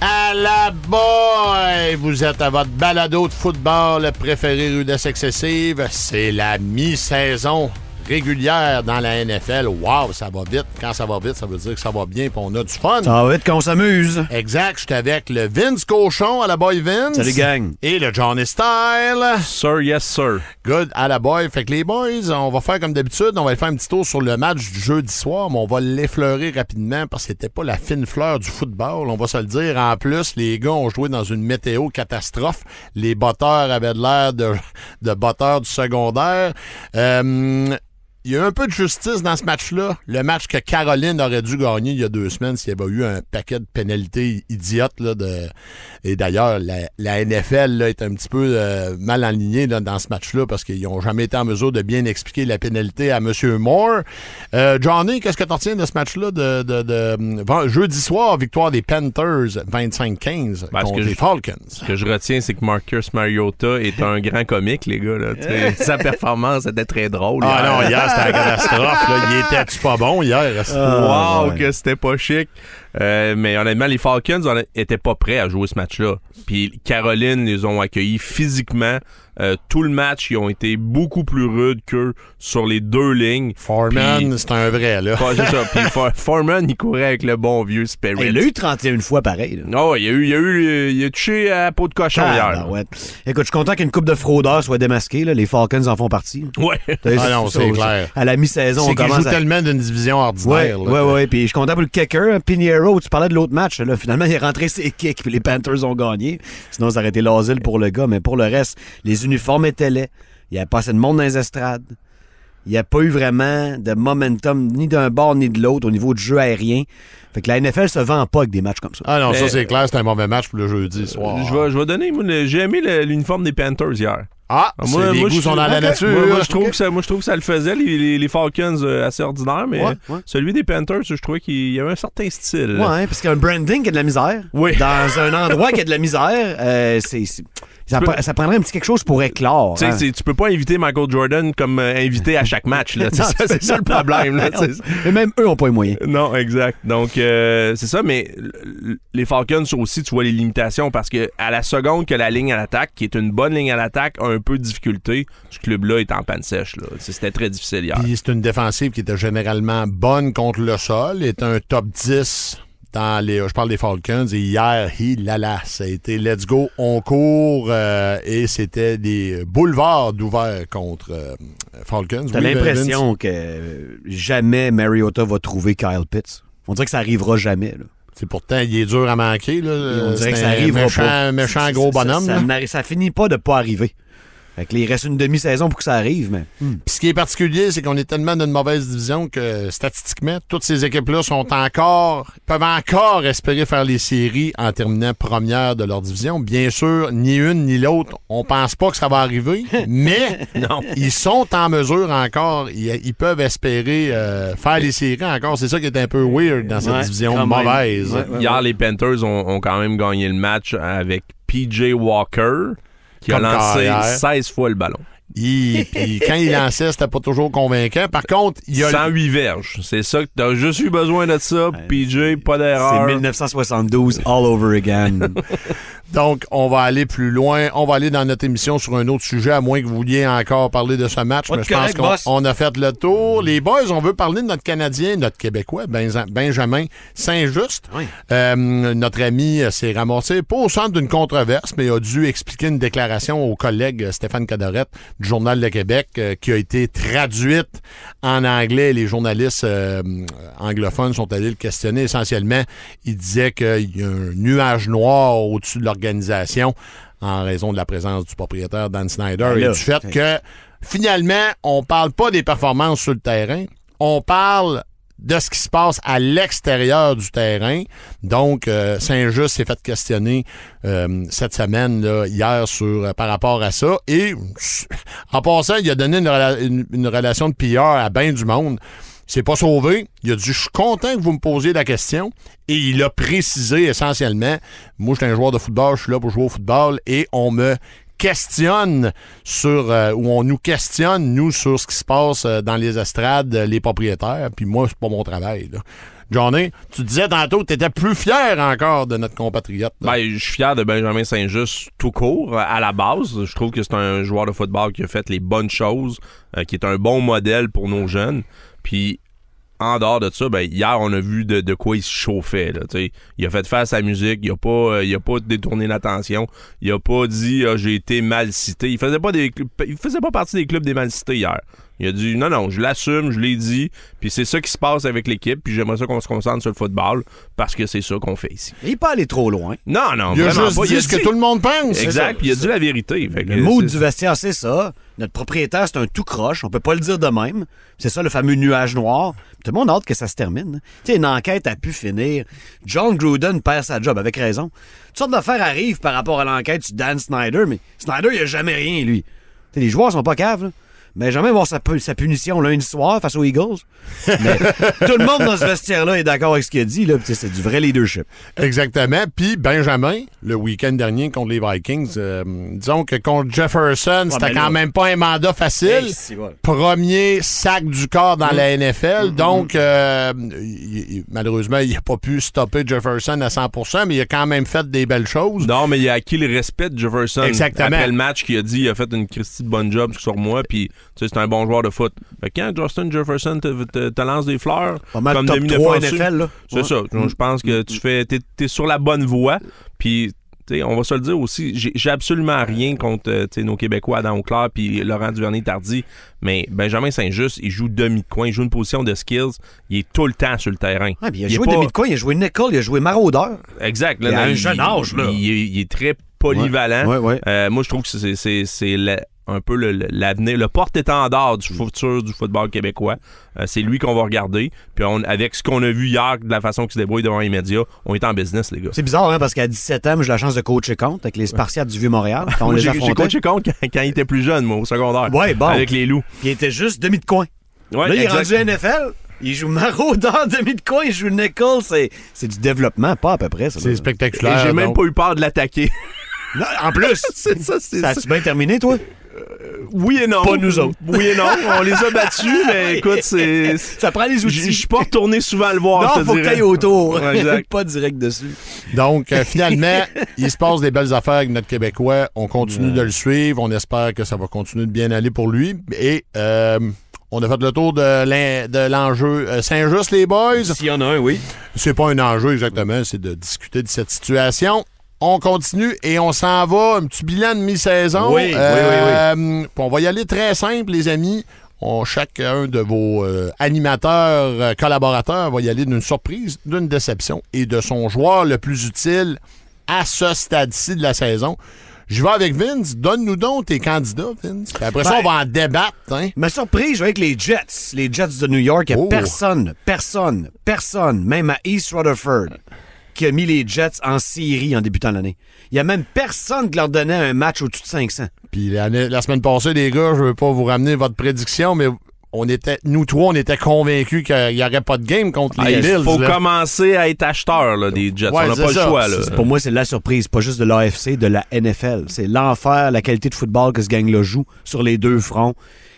À la boy! Vous êtes à votre balado de football préféré rudesse excessive. C'est la mi-saison régulière dans la NFL. Wow, ça va vite. Quand ça va vite, ça veut dire que ça va bien et on a du fun. Ça va vite qu'on s'amuse. Exact. J'étais avec le Vince Cochon à la boy Vince. Salut, gang. Et le Johnny Style. Sir, yes, sir. Good à la boy. Fait que les boys, on va faire comme d'habitude, on va faire un petit tour sur le match du jeudi soir, mais on va l'effleurer rapidement parce que c'était pas la fine fleur du football. On va se le dire. En plus, les gars ont joué dans une météo catastrophe. Les botteurs avaient de l'air de, de botteurs du secondaire. Euh, il y a eu un peu de justice dans ce match-là. Le match que Caroline aurait dû gagner il y a deux semaines s'il y avait eu un paquet de pénalités idiotes. Là, de... Et d'ailleurs, la, la NFL là, est un petit peu euh, mal alignée là, dans ce match-là parce qu'ils n'ont jamais été en mesure de bien expliquer la pénalité à M. Moore. Euh, Johnny, qu'est-ce que tu retiens de ce match-là de, de, de- bon, jeudi soir, victoire des Panthers 25-15 Ben, contre que les je- Falcons? Ce que je retiens, c'est que Marcus Mariota est un grand comique, les gars. Sa performance était très drôle. Ah non, hier, c'était la catastrophe. Là. Il était-tu pas bon hier? Ah, wow, ouais. que c'était pas chic. Euh, mais honnêtement, les Falcons on étaient pas prêts à jouer ce match-là. Puis Caroline les ont accueillis physiquement. Euh, tout le match, ils ont été beaucoup plus rudes qu'eux sur les deux lignes. Foreman, c'est un vrai, là. Ça. Puis For- Foreman, il courait avec le bon vieux Spirit. Il l'a eu 31 fois pareil. Non, il a eu, il a eu, il a touché à la peau de cochon Ah, hier. ben ouais. Écoute, je suis content qu'une coupe de fraudeurs soit démasquée. là. Les Falcons en font partie. Ouais. Ah non, c'est clair. À la mi-saison, on commence joue à... tellement d'une division ordinaire. là. ouais, ouais. Puis je suis content pour le kicker, hein, Pinheiro. Tu parlais de l'autre match. Là. Finalement, il est rentré ses kicks, puis les Panthers ont gagné. Sinon, ça aurait été l'asile pour le gars. Mais pour le reste, les uniformes étaient laids. Il n'y avait pas assez de monde dans les estrades. Il n'y a pas eu vraiment de momentum ni d'un bord ni de l'autre au niveau du jeu aérien. Fait que la NFL se vend pas avec des matchs comme ça. Ah non, ça c'est clair, c'est un mauvais match pour le jeudi soir. Je vais, je vais donner. J'ai aimé l'uniforme des Panthers hier. Ah, Ah, c'est- moi- les moi, goûts je sont dans la nature. Moi, je trouve que ça, moi, je trouve que ça le faisait, les, les- les Falcons euh, assez ordinaires, mais Ouais, ouais. celui des Panthers, je trouvais qu'il y avait un certain style. Ouais, parce qu'il y a un branding qui a de la misère. Oui. Dans un endroit qui a de la misère, euh, c'est, ça, peux- prendrait un petit quelque chose pour éclore. Hein. tu peux pas inviter Michael Jordan comme euh, invité à chaque match. là. C'est ça, le problème. là, même eux ont pas les moyens. Non, exact. Donc, euh, c'est ça, mais les Falcons aussi, tu vois les limitations parce que à la seconde que la ligne à l'attaque, qui est une bonne ligne à l'attaque, a un peu de difficulté, ce club-là est en panne sèche. C'était très difficile hier. Puis c'est une défensive qui était généralement bonne contre le sol, est un top 10 dans les. Je parle des Falcons et hier, il là là, ça a été let's go, on court euh, et c'était des boulevards d'ouvert contre euh, Falcons. T'as Oui, l'impression que jamais Mariota va trouver Kyle Pitts. On dirait que ça arrivera jamais. là. C'est pourtant, il est dur à manquer. Là. on dirait que ça un arrivera méchant, pas. méchant Ça- gros ça- bonhomme. Ça, n'arri- ça finit pas de pas arriver. Fait que là, il reste une demi-saison pour que ça arrive, mais. Puis ce qui est particulier, c'est qu'on est tellement dans une mauvaise division que statistiquement, toutes ces équipes-là sont encore, peuvent encore espérer faire les séries en terminant première de leur division. Bien sûr, ni une ni l'autre, on pense pas que ça va arriver, mais Non. ils sont en mesure encore, ils, ils peuvent espérer euh, faire les séries encore. C'est ça qui est un peu weird dans cette Ouais, division mauvaise. Ouais, ouais. Hier, les Panthers ont, ont quand même gagné le match avec PJ Walker, qui Comme a lancé carrière. 16 fois le ballon. Puis quand il lançait, c'était pas toujours convaincant. Par contre, il y a 108 verges. C'est ça que t'as juste eu besoin de ça. PJ, pas C'est d'erreur. 1972 all over again. Donc, on va aller plus loin. On va aller dans notre émission sur un autre sujet, à moins que vous vouliez encore parler de ce match. Mais je pense qu'on on a fait le tour. Les boys, on veut parler de notre Canadien, notre Québécois, Benza- Benjamin Saint-Just. Oui. Euh, notre ami euh, s'est ramassé, pas au centre d'une controverse, mais a dû expliquer une déclaration au collègue euh, Stéphane Cadorette du Journal de Québec euh, qui a été traduite en anglais. Les journalistes euh, anglophones sont allés le questionner essentiellement. Il disait qu'il y a un nuage noir au-dessus de l'organisation en raison de la présence du propriétaire Dan Snyder Ben et du fait que finalement, on parle pas des performances sur le terrain, on parle de ce qui se passe à l'extérieur du terrain. Donc, euh, Saint-Just s'est fait questionner euh, cette semaine, là, hier, sur, euh, par rapport à ça. Et en passant, il a donné une, rela- une- une relation de PR à bien du monde. Il s'est pas sauvé. Il a dit, je suis content que vous me posiez la question. Et il a précisé essentiellement, moi, je suis un joueur de football, je suis là pour jouer au football et on me questionne sur, euh, ou on nous questionne, nous, sur ce qui se passe euh, dans les estrades, euh, les propriétaires. Puis moi, c'est pas mon travail. Johnny, tu disais tantôt que tu étais plus fier encore de notre compatriote. Ben, je suis fier de Benjamin Saint-Just tout court, à la base. Je trouve que c'est un joueur de football qui a fait les bonnes choses, euh, qui est un bon modèle pour nos jeunes. Puis, en dehors de ça, ben, hier, on a vu de, quoi il se chauffait. Il a fait faire sa musique, il a pas, euh, détourné l'attention, il a pas dit ah, j'ai été mal cité. Il faisait pas des, faisait pas partie des clubs des mal cités hier. Il a dit non, non, je l'assume, je l'ai dit, puis c'est ça qui se passe avec l'équipe, puis j'aimerais ça qu'on se concentre sur le football parce que c'est ça qu'on fait ici. Il n'est pas allé trop loin. Non, non, il a vraiment juste pas. dit Il a ce que tout le monde pense. Exact, puis il a dit la vérité. Fait Le c'est- du vestiaire, c'est ça. Notre propriétaire, c'est un tout croche. On peut pas le dire de même. C'est ça, le fameux nuage noir. Tout le monde a hâte que ça se termine. Tu sais, une enquête a pu finir. John Gruden perd sa job, avec raison. Toutes sortes d'affaires arrivent par rapport à l'enquête sur Dan Snyder, mais Snyder, il a jamais rien, lui. Tu sais, les joueurs sont pas caves, là. Mais jamais voir sa, pu- sa punition lundi soir face aux Eagles. Mais tout le monde dans ce vestiaire-là est d'accord avec ce qu'il a dit. Là. C'est du vrai leadership. Exactement. Puis Benjamin, le week-end dernier contre les Vikings, euh, disons que contre Jefferson, c'était quand là- même pas un mandat facile. Premier sac du corps dans la Mm. NFL. Donc, euh, il- il- malheureusement, il n'a pas pu stopper Jefferson à 100% mais il a quand même fait des belles choses. Non, mais il a acquis le respect de Jefferson. Exactement. Après le match qu'il a dit, il a fait une Christie de bonne job sur moi, puis sais, c'est un bon joueur de foot. Fait que quand Justin Jefferson te, te- te lance des fleurs, Pas mal comme top demi 3 défensif, NFL, là. C'est Ouais. ça. Je pense que tu fais, t'es, t'es sur la bonne voie, puis tu sais, on va se le dire aussi, j'ai, absolument rien contre euh, tu sais, nos Québécois Adam Auclair puis Laurent Duvernay-Tardy, mais Benjamin Saint-Just, il joue demi-coin, il joue une position de skills, il est tout le temps sur le terrain. Ouais, puis il a joué pas- demi de quoi? Il a joué nickel, il a joué maraudeur. Exact. Il a un jeune âge, là. Il, est- il est très polyvalent. Ouais, ouais. Euh, moi, je trouve que c'est, c'est, c'est la- un peu le- le- l'avenir, le porte-étendard du futur du football québécois. Euh, c'est lui qu'on va regarder. Puis on- avec ce qu'on a vu hier, de la façon qu'il se débrouille devant les médias, on est en business, les gars. C'est bizarre, hein, parce qu'à 17 ans, j'ai la chance de coacher contre avec les Spartiates du Vieux-Montréal. Quand j'ai, coaché contre quand, quand il était plus jeune, moi, au secondaire. Ouais, bon. Avec les loups. Puis il était juste demi de coin. Ouais, Là, il est rendu NFL. Il joue maraudeur demi de coin, il joue nickel. C'est, c'est du développement, pas à peu près. Ça, C'est spectaculaire. j'ai même donc. pas eu peur de l'attaquer. Non, en plus, c'est ça, c'est ça ça. a-tu bien terminé, toi? Oui et non. Pas nous autres. Oui et non. On les a battus, mais écoute, c'est. Ça prend les outils. je suis pas retourné souvent le voir. non, faut que autour. Exact. pas direct dessus. Donc, euh, finalement, il se passe des belles affaires avec notre Québécois. On continue de le suivre. On espère que ça va continuer de bien aller pour lui. Et euh, on a fait le tour de l'en- de l'enjeu euh, Saint-Just, les boys. S'il y en a un, oui. C'est pas un enjeu exactement, c'est de discuter de cette situation. On continue et on s'en va. Un petit bilan de mi-saison. Oui, oui, Euh, puis On va y aller très simple, les amis. On, chacun de vos euh, animateurs, euh, collaborateurs va y aller d'une surprise, d'une déception et de son joueur le plus utile à ce stade-ci de la saison. Je vais avec Vince. Donne-nous donc tes candidats, Vince. Puis après ça, Ben- on va en débattre. Hein? Ma surprise, je vais avec les Jets. Les Jets de New York. Il n'y a Oh. personne, personne, personne, même à East Rutherford, qui a mis les Jets en série en débutant l'année. Il n'y a même personne qui leur donnait un match au-dessus de 500. Puis la semaine passée, les gars, je veux pas vous ramener votre prédiction, mais on était, nous trois, on était convaincus qu'il n'y aurait pas de game contre les Ah, Bills. Il faut là. commencer à être acheteur là, des Jets. Ouais, on n'a pas ça. le choix. Là. Pour moi, c'est la surprise, pas juste de l'AFC, de la NFL. C'est l'enfer, la qualité de football que ce gang-là joue sur les deux fronts.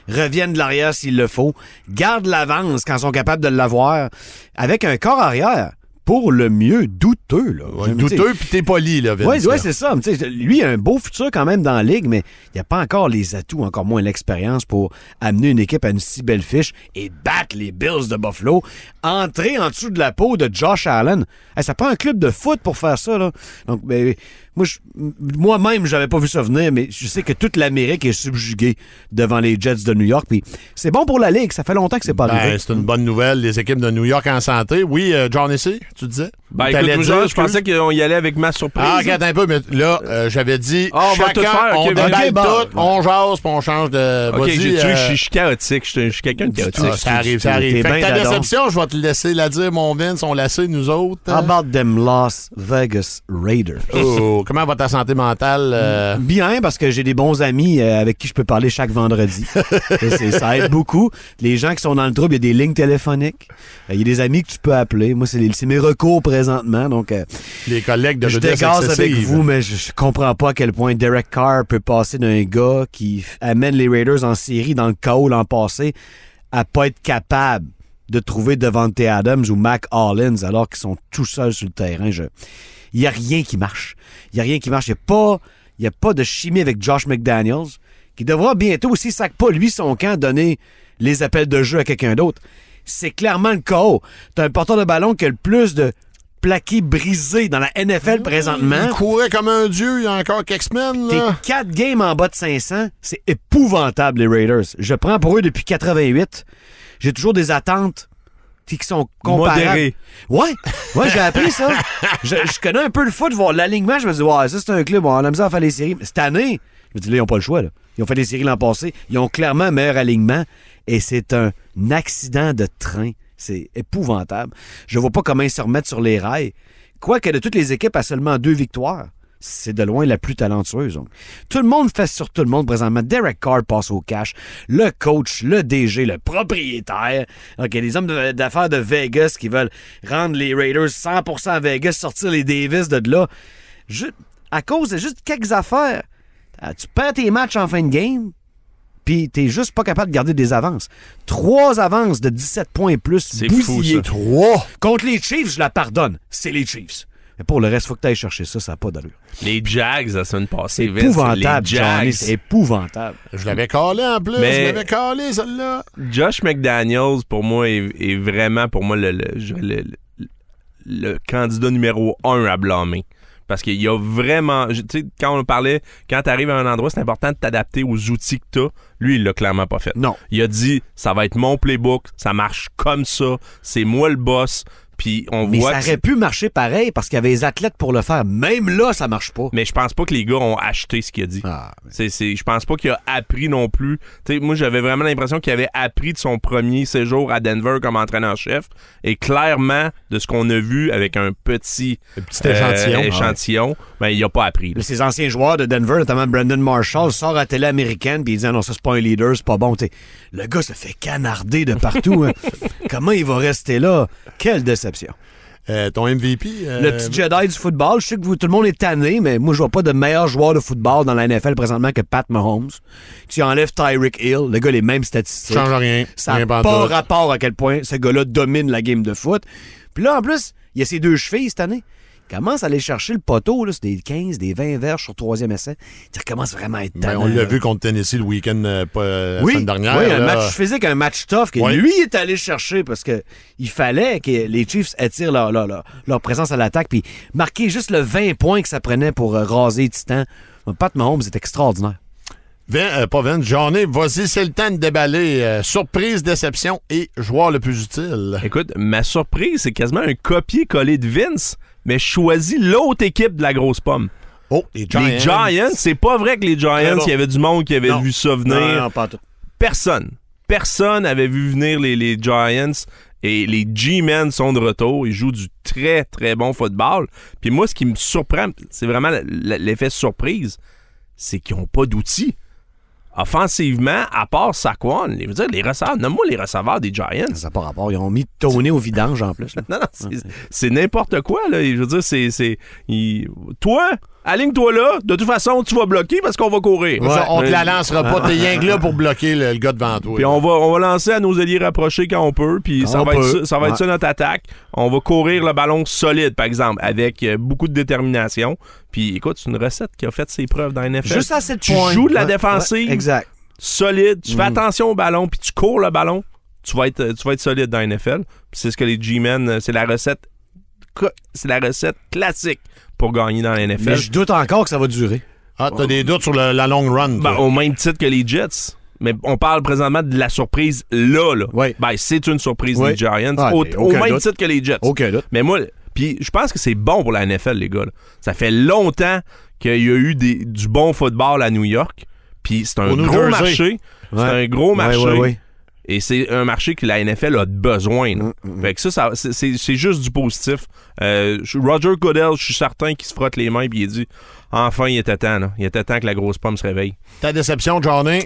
Reviennent de l'arrière s'il le faut. Gardent l'avance quand ils sont capables de l'avoir. Avec un corps arrière, pour le mieux, douteux. Là. Ouais, douteux, puis t'es poli, là. Oui, ouais, c'est ça. Lui, il a un beau futur quand même dans la ligue, mais il n'y a pas encore les atouts, encore moins l'expérience pour amener une équipe à une si belle fiche et battre les Bills de Buffalo. Entrer en dessous de la peau de Josh Allen. Hey, ça prend un club de foot pour faire ça. Là. Donc, ben, moi, je- moi-même, j'avais pas vu ça venir, mais je sais que toute l'Amérique est subjuguée devant les Jets de New York. Puis c'est bon pour la Ligue. Ça fait longtemps que c'est pas Ben, arrivé. c'est une bonne nouvelle. Les équipes de New York en santé. Oui, euh, John Essay, tu disais? Ben, T'allais écoute, dire, je pensais qu'on y allait avec ma surprise. Ah, regarde un peu, mais là, euh, j'avais dit, Ah, on va chacun, tout faire, on ben, déballe ok, bon. tout, on jase, puis on change de... Ok, tué, euh, je suis- je suis chaotique. Je suis- je suis quelqu'un de chaotique. ah, ça arrive, ça arrive. Fait bien ta déception, je vais te laisser la dire, mon Vince, on l'a laissé, nous autres. How about them Las Vegas Raiders? Oh, comment va ta santé mentale? euh? Bien, parce que j'ai des bons amis euh, avec qui je peux parler chaque vendredi. Ça aide beaucoup. Les gens qui sont dans le trouble, il y a des lignes téléphoniques. Euh, Il y a des amis que tu peux appeler. Moi, c'est mes recours présentement. Donc, les collègues de je dégaze avec vous, mais je, je comprends pas à quel point Derek Carr peut passer d'un gars qui amène les Raiders en série dans le chaos l'an passé à pas être capable de trouver Devante Adams ou Mac Hollins alors qu'ils sont tout seuls sur le terrain. Je... Il y a rien qui marche. Il y a rien qui marche. Il y a pas, y a pas de chimie avec Josh McDaniels qui devra bientôt, s'il sac pas lui son camp, donner les appels de jeu à quelqu'un d'autre. C'est clairement le chaos. T'as un porteur de ballon qui a le plus de plaqués brisés dans la NFL présentement. Il courait comme un dieu il y a encore quelques semaines. T'es Là. 4 games en bas de 500. C'est épouvantable, les Raiders. Je prends pour eux depuis 88. J'ai toujours des attentes qui sont comparables. Ouais, ouais, j'ai appris ça. je, je connais un peu le foot, voir l'alignement. Je me dis, ouais, ça, c'est un club. On a misère à faire les séries. Mais cette année, je me dis, là, ils n'ont pas le choix. Là. Ils ont fait les séries l'an passé. Ils ont clairement un meilleur alignement. Et c'est un accident de train. C'est épouvantable. Je vois pas comment ils se remettent sur les rails. Quoique de toutes les équipes à seulement deux victoires, c'est de loin la plus talentueuse. donc. Tout le monde fait sur tout le monde présentement. Derek Carr passe au cash. Le coach, le DG, le propriétaire. OK, les hommes de- d'affaires de Vegas qui veulent rendre les Raiders 100% à Vegas, sortir les Davis de là. À cause de juste quelques affaires. Ah, Tu perds tes matchs en fin de game, puis t'es juste pas capable de garder des avances. Trois avances de 17 points et plus, C'est fou, ça. Trois? Contre les Chiefs, je la pardonne. C'est les Chiefs. Mais pour le reste, faut que tu ailles chercher ça, ça n'a pas d'allure. Les Jags la semaine passée. C'est épouvantable, les. Jags. C'est épouvantable. Je l'avais calé en plus. Mais- Je l'avais calé, celle-là. Josh McDaniels, pour moi, est, est vraiment, pour moi, le, le, je dirais le- le- le candidat numéro un à blâmer. Parce qu'il y a vraiment. Tu sais, quand on parlait, quand tu arrives à un endroit, c'est important de t'adapter aux outils que tu Lui, il l'a clairement pas fait. Non. Il a dit ça va être mon playbook, ça marche comme ça, c'est moi le boss. Puis on Mais voit ça aurait pu marcher pareil parce qu'il y avait les athlètes pour le faire. Même là, ça marche pas. Mais je pense pas que les gars ont acheté ce qu'il a dit. Ah, C'est, c'est, je pense pas qu'il a appris non plus. Tu sais, moi, j'avais vraiment l'impression qu'il avait appris de son premier séjour à Denver comme entraîneur-chef. Et clairement, de ce qu'on a vu avec un petit, Un petit échantillon. euh, échantillon, ben, il a pas appris. là. Ces anciens joueurs de Denver, notamment Brandon Marshall, sort à la télé américaine puis il dit Ah non, ça c'est pas un leader, c'est pas bon. T'sais, le gars se fait canarder de partout. hein. Comment il va rester là? Quelle déception. Euh, ton MVP. euh, Le petit Jedi du football, je sais que vous, tout le monde est tanné, mais moi, je vois pas de meilleur joueur de football dans la NFL présentement que Pat Mahomes. Tu enlèves Tyreek Hill, le gars les mêmes statistiques. change rien. Ça Rien n'a pas rapport à quel point ce gars-là domine la game de foot. Puis là, en plus, il y a ses deux chevilles cette année. Commence à aller chercher le poteau, là, c'est des 15, des 20 verges sur troisième essai. Il recommence vraiment à être Ben, tannant, on l'a là. vu contre Tennessee le week-end euh, pas, euh, la Oui, semaine dernière. oui, un là. match physique, un match tough que Ouais. lui est allé chercher parce que il fallait que les Chiefs attirent leur, leur, leur- leur présence à l'attaque puis marquer juste le 20 points que ça prenait pour euh, raser Titan. Pat Mahomes est extraordinaire. Vin- euh, pas Vince, journée, vas-y, c'est le temps de déballer. euh, surprise, déception et joueur le plus utile. Écoute, ma surprise, c'est quasiment un copier-coller de Vince, mais je choisis l'autre équipe de la grosse pomme. Oh, les Giants. Les Giants, c'est pas vrai que les Giants, bon. il y avait du monde qui avait Non. vu ça venir. Non, non, pas tout. personne, personne avait vu venir les, les Giants et les G-Men sont de retour. Ils jouent du très, très bon football. Puis moi, ce qui me surprend, c'est vraiment l'effet surprise, c'est qu'ils n'ont pas d'outils. Offensivement, à part Saquon, je veux dire, les receveurs, nomme-moi les receveurs des Giants. Ça n'a pas rapport. Ils ont mis Tony au vidange en plus. Non, non, c'est- n'importe quoi, là. Je veux dire, c'est. Toi, aligne-toi là. De toute façon, tu vas bloquer parce qu'on va courir. Ça, on te la lancera pas. T'es rien que là pour bloquer le, le gars devant toi. Puis on va, on va lancer à nos alliés rapprochés quand on peut. Puis ça va, être peut. ça, ça va être Ouais. ça notre attaque. On va courir le ballon solide, par exemple, avec euh, beaucoup de détermination. Puis écoute, c'est une recette qui a fait ses preuves dans la NFL. Juste assez de tu joues de la Ouais, défensive ouais, exact. solide, tu fais Mm. attention au ballon, puis tu cours le ballon. Tu vas être, tu vas être solide dans la NFL. Puis c'est ce que les G-Men, euh, c'est la recette, c'est la recette classique pour gagner dans la NFL. Mais je doute encore que ça va durer. Ah, t'as des doutes sur le- la long run. Ben, toi. au même titre que les Jets. Mais on parle présentement de la surprise là. là. Oui. Ben, c'est une surprise Oui. des Giants. Ah, au, mais au aucun même doute. titre que les Jets. Aucun doute. Mais moi, puis je pense que c'est bon pour la NFL, les gars. là. Ça fait longtemps qu'il y a eu des- du bon football à New York. Puis c'est un Au New gros Jersey. marché. C'est Ouais. un gros Ouais, marché. ouais, ouais. Et c'est un marché que la NFL a besoin. là. Mm, Fait que ça, ça- c'est- juste du positif. Euh, Roger Goodell, je suis certain qu'il se frotte les mains et il dit enfin, il était temps. là. Il était temps que la grosse pomme se réveille. Ta déception, Johnny?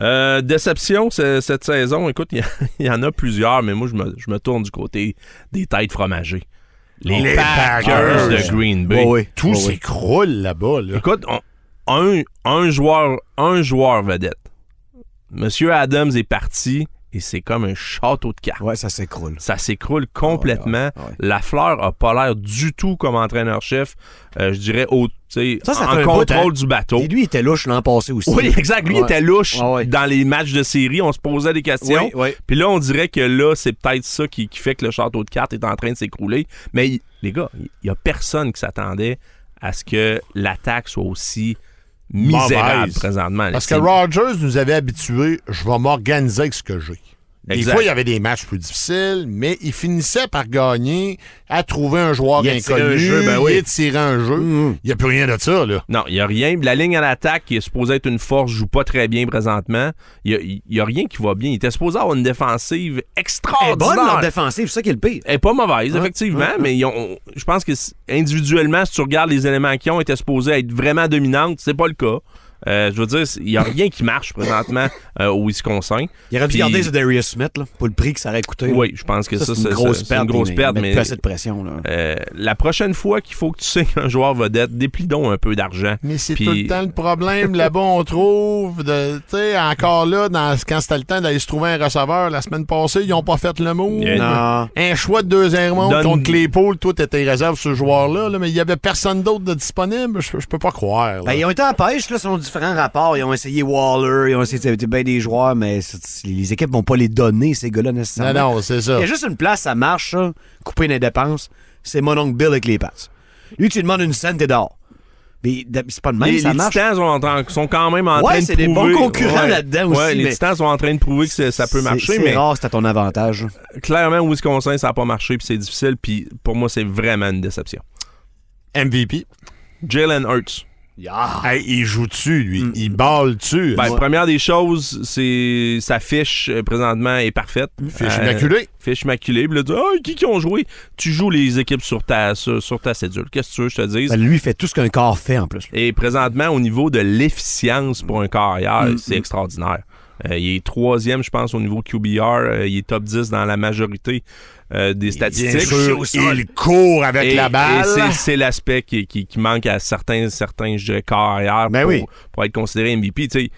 Euh, déception cette saison, écoute, il y, en a plusieurs, mais moi, je me, je me tourne du côté des têtes fromagées. Les, Les Packers, Packers. de Green Bay. Tout s'écroule là-bas. Là. Écoute, on- un, un joueur un joueur vedette. Monsieur Adams est parti et c'est comme un château de cartes. Ouais, ça s'écroule. Ça s'écroule complètement. Ouais, ouais. La fleur a pas l'air du tout comme entraîneur-chef. euh, je dirais au, Ça, ça en bout, contrôle du bateau. Et lui, il était louche l'an passé aussi. Oui, exact. Lui, il Ouais. était louche dans les matchs de série. On se posait des questions. Puis là, on dirait que là, c'est peut-être ça qui, qui fait que le château de cartes est en train de s'écrouler. Mais les gars, il y a personne qui s'attendait à ce que l'attaque soit aussi misérable présentement. Parce que Rogers nous avait habitués, je vais m'organiser avec ce que j'ai. Des Exact. fois, il y avait des matchs plus difficiles, mais il finissait par gagner, à trouver un joueur Il a inconnu, un jeu, ben oui. il a tiré un jeu. Il n'y a plus rien de ça, là. Non, il n'y a rien. La ligne à l'attaque qui est supposée être une force joue pas très bien présentement. Il n'y a, rien qui va bien. Il était supposé avoir une défensive Elle est extraordinaire. bonne, leur défensive, c'est ça qui est le pire. Elle est pas mauvaise, effectivement, mais ils ont- je pense que individuellement, si tu regardes les éléments qui ont été supposés être vraiment dominantes, c'est pas le cas. Euh, je veux dire, il n'y a rien qui marche présentement euh, au Wisconsin. Il aurait dû garder Darius Smith, là, pour le prix que ça aurait coûté. là. Oui, je pense que ça, Ça, c'est une grosse perte. une grosse mais- perte, mais mais plus assez de pression. Là. euh, la prochaine fois qu'il faut que tu signes un joueur vedette, déplie donc un peu d'argent. Mais c'est Puis- tout le temps le problème. Là-bas, on trouve, de- tu sais, encore là, dans, quand c'était le temps d'aller se trouver un receveur, la semaine passée, ils n'ont pas fait le move. Yeah. Non. Un choix de deuxième ronde Donne- contre Claypool, tout était réserve sur ce joueur-là, là, mais il y avait personne d'autre de disponible. Je, je peux pas croire. Ben, ils ont été en pêche, là, selon différents rapports. Ils ont essayé Waller, ils ont essayé de bien des joueurs, mais c'est- les équipes vont pas les donner, ces gars-là, non, nécessairement. non, c'est Il ça. y a juste une place, ça marche, ça. Couper les dépenses. C'est mon oncle Bill avec les Pats. Lui, tu lui demandes une scène, t'es dehors. Mais c'est pas de même, les, ça les marche. Titans sont, en train- sont quand même en Ouais, train de c'est des bons prouver- concurrents là-dedans aussi, Ouais, les mais- Titans sont en train de prouver que c'est- ça peut C'est- marcher, C'est mais rare, c'est à ton avantage. clairement, Wisconsin, ça n'a pas marché, puis c'est difficile, puis pour moi, c'est vraiment une déception. MVP. Jalen Hurts. Hey, il joue dessus, lui. Il balle dessus. Ben, première des choses, c'est sa fiche euh, présentement est parfaite. Fiche Euh, immaculée. Fiche immaculée. Puis là, tu Ah, qui qui ont joué? Tu joues les équipes sur ta, sur, sur ta cédule. Qu'est-ce que tu veux que je te dise? Ben, lui, il fait tout ce qu'un corps fait en plus. Et présentement, au niveau de l'efficience pour un carrière, Mm, c'est extraordinaire. Euh, il est troisième, je pense, au niveau QBR. Euh, il est top 10 dans la majorité euh, des Bien statistiques. sûr, il court avec Et- la balle. c'est- l'aspect qui, qui- qui manque à certains, certains je dirais, carrières Ben pour, oui. pour être considéré MVP. Tu sais,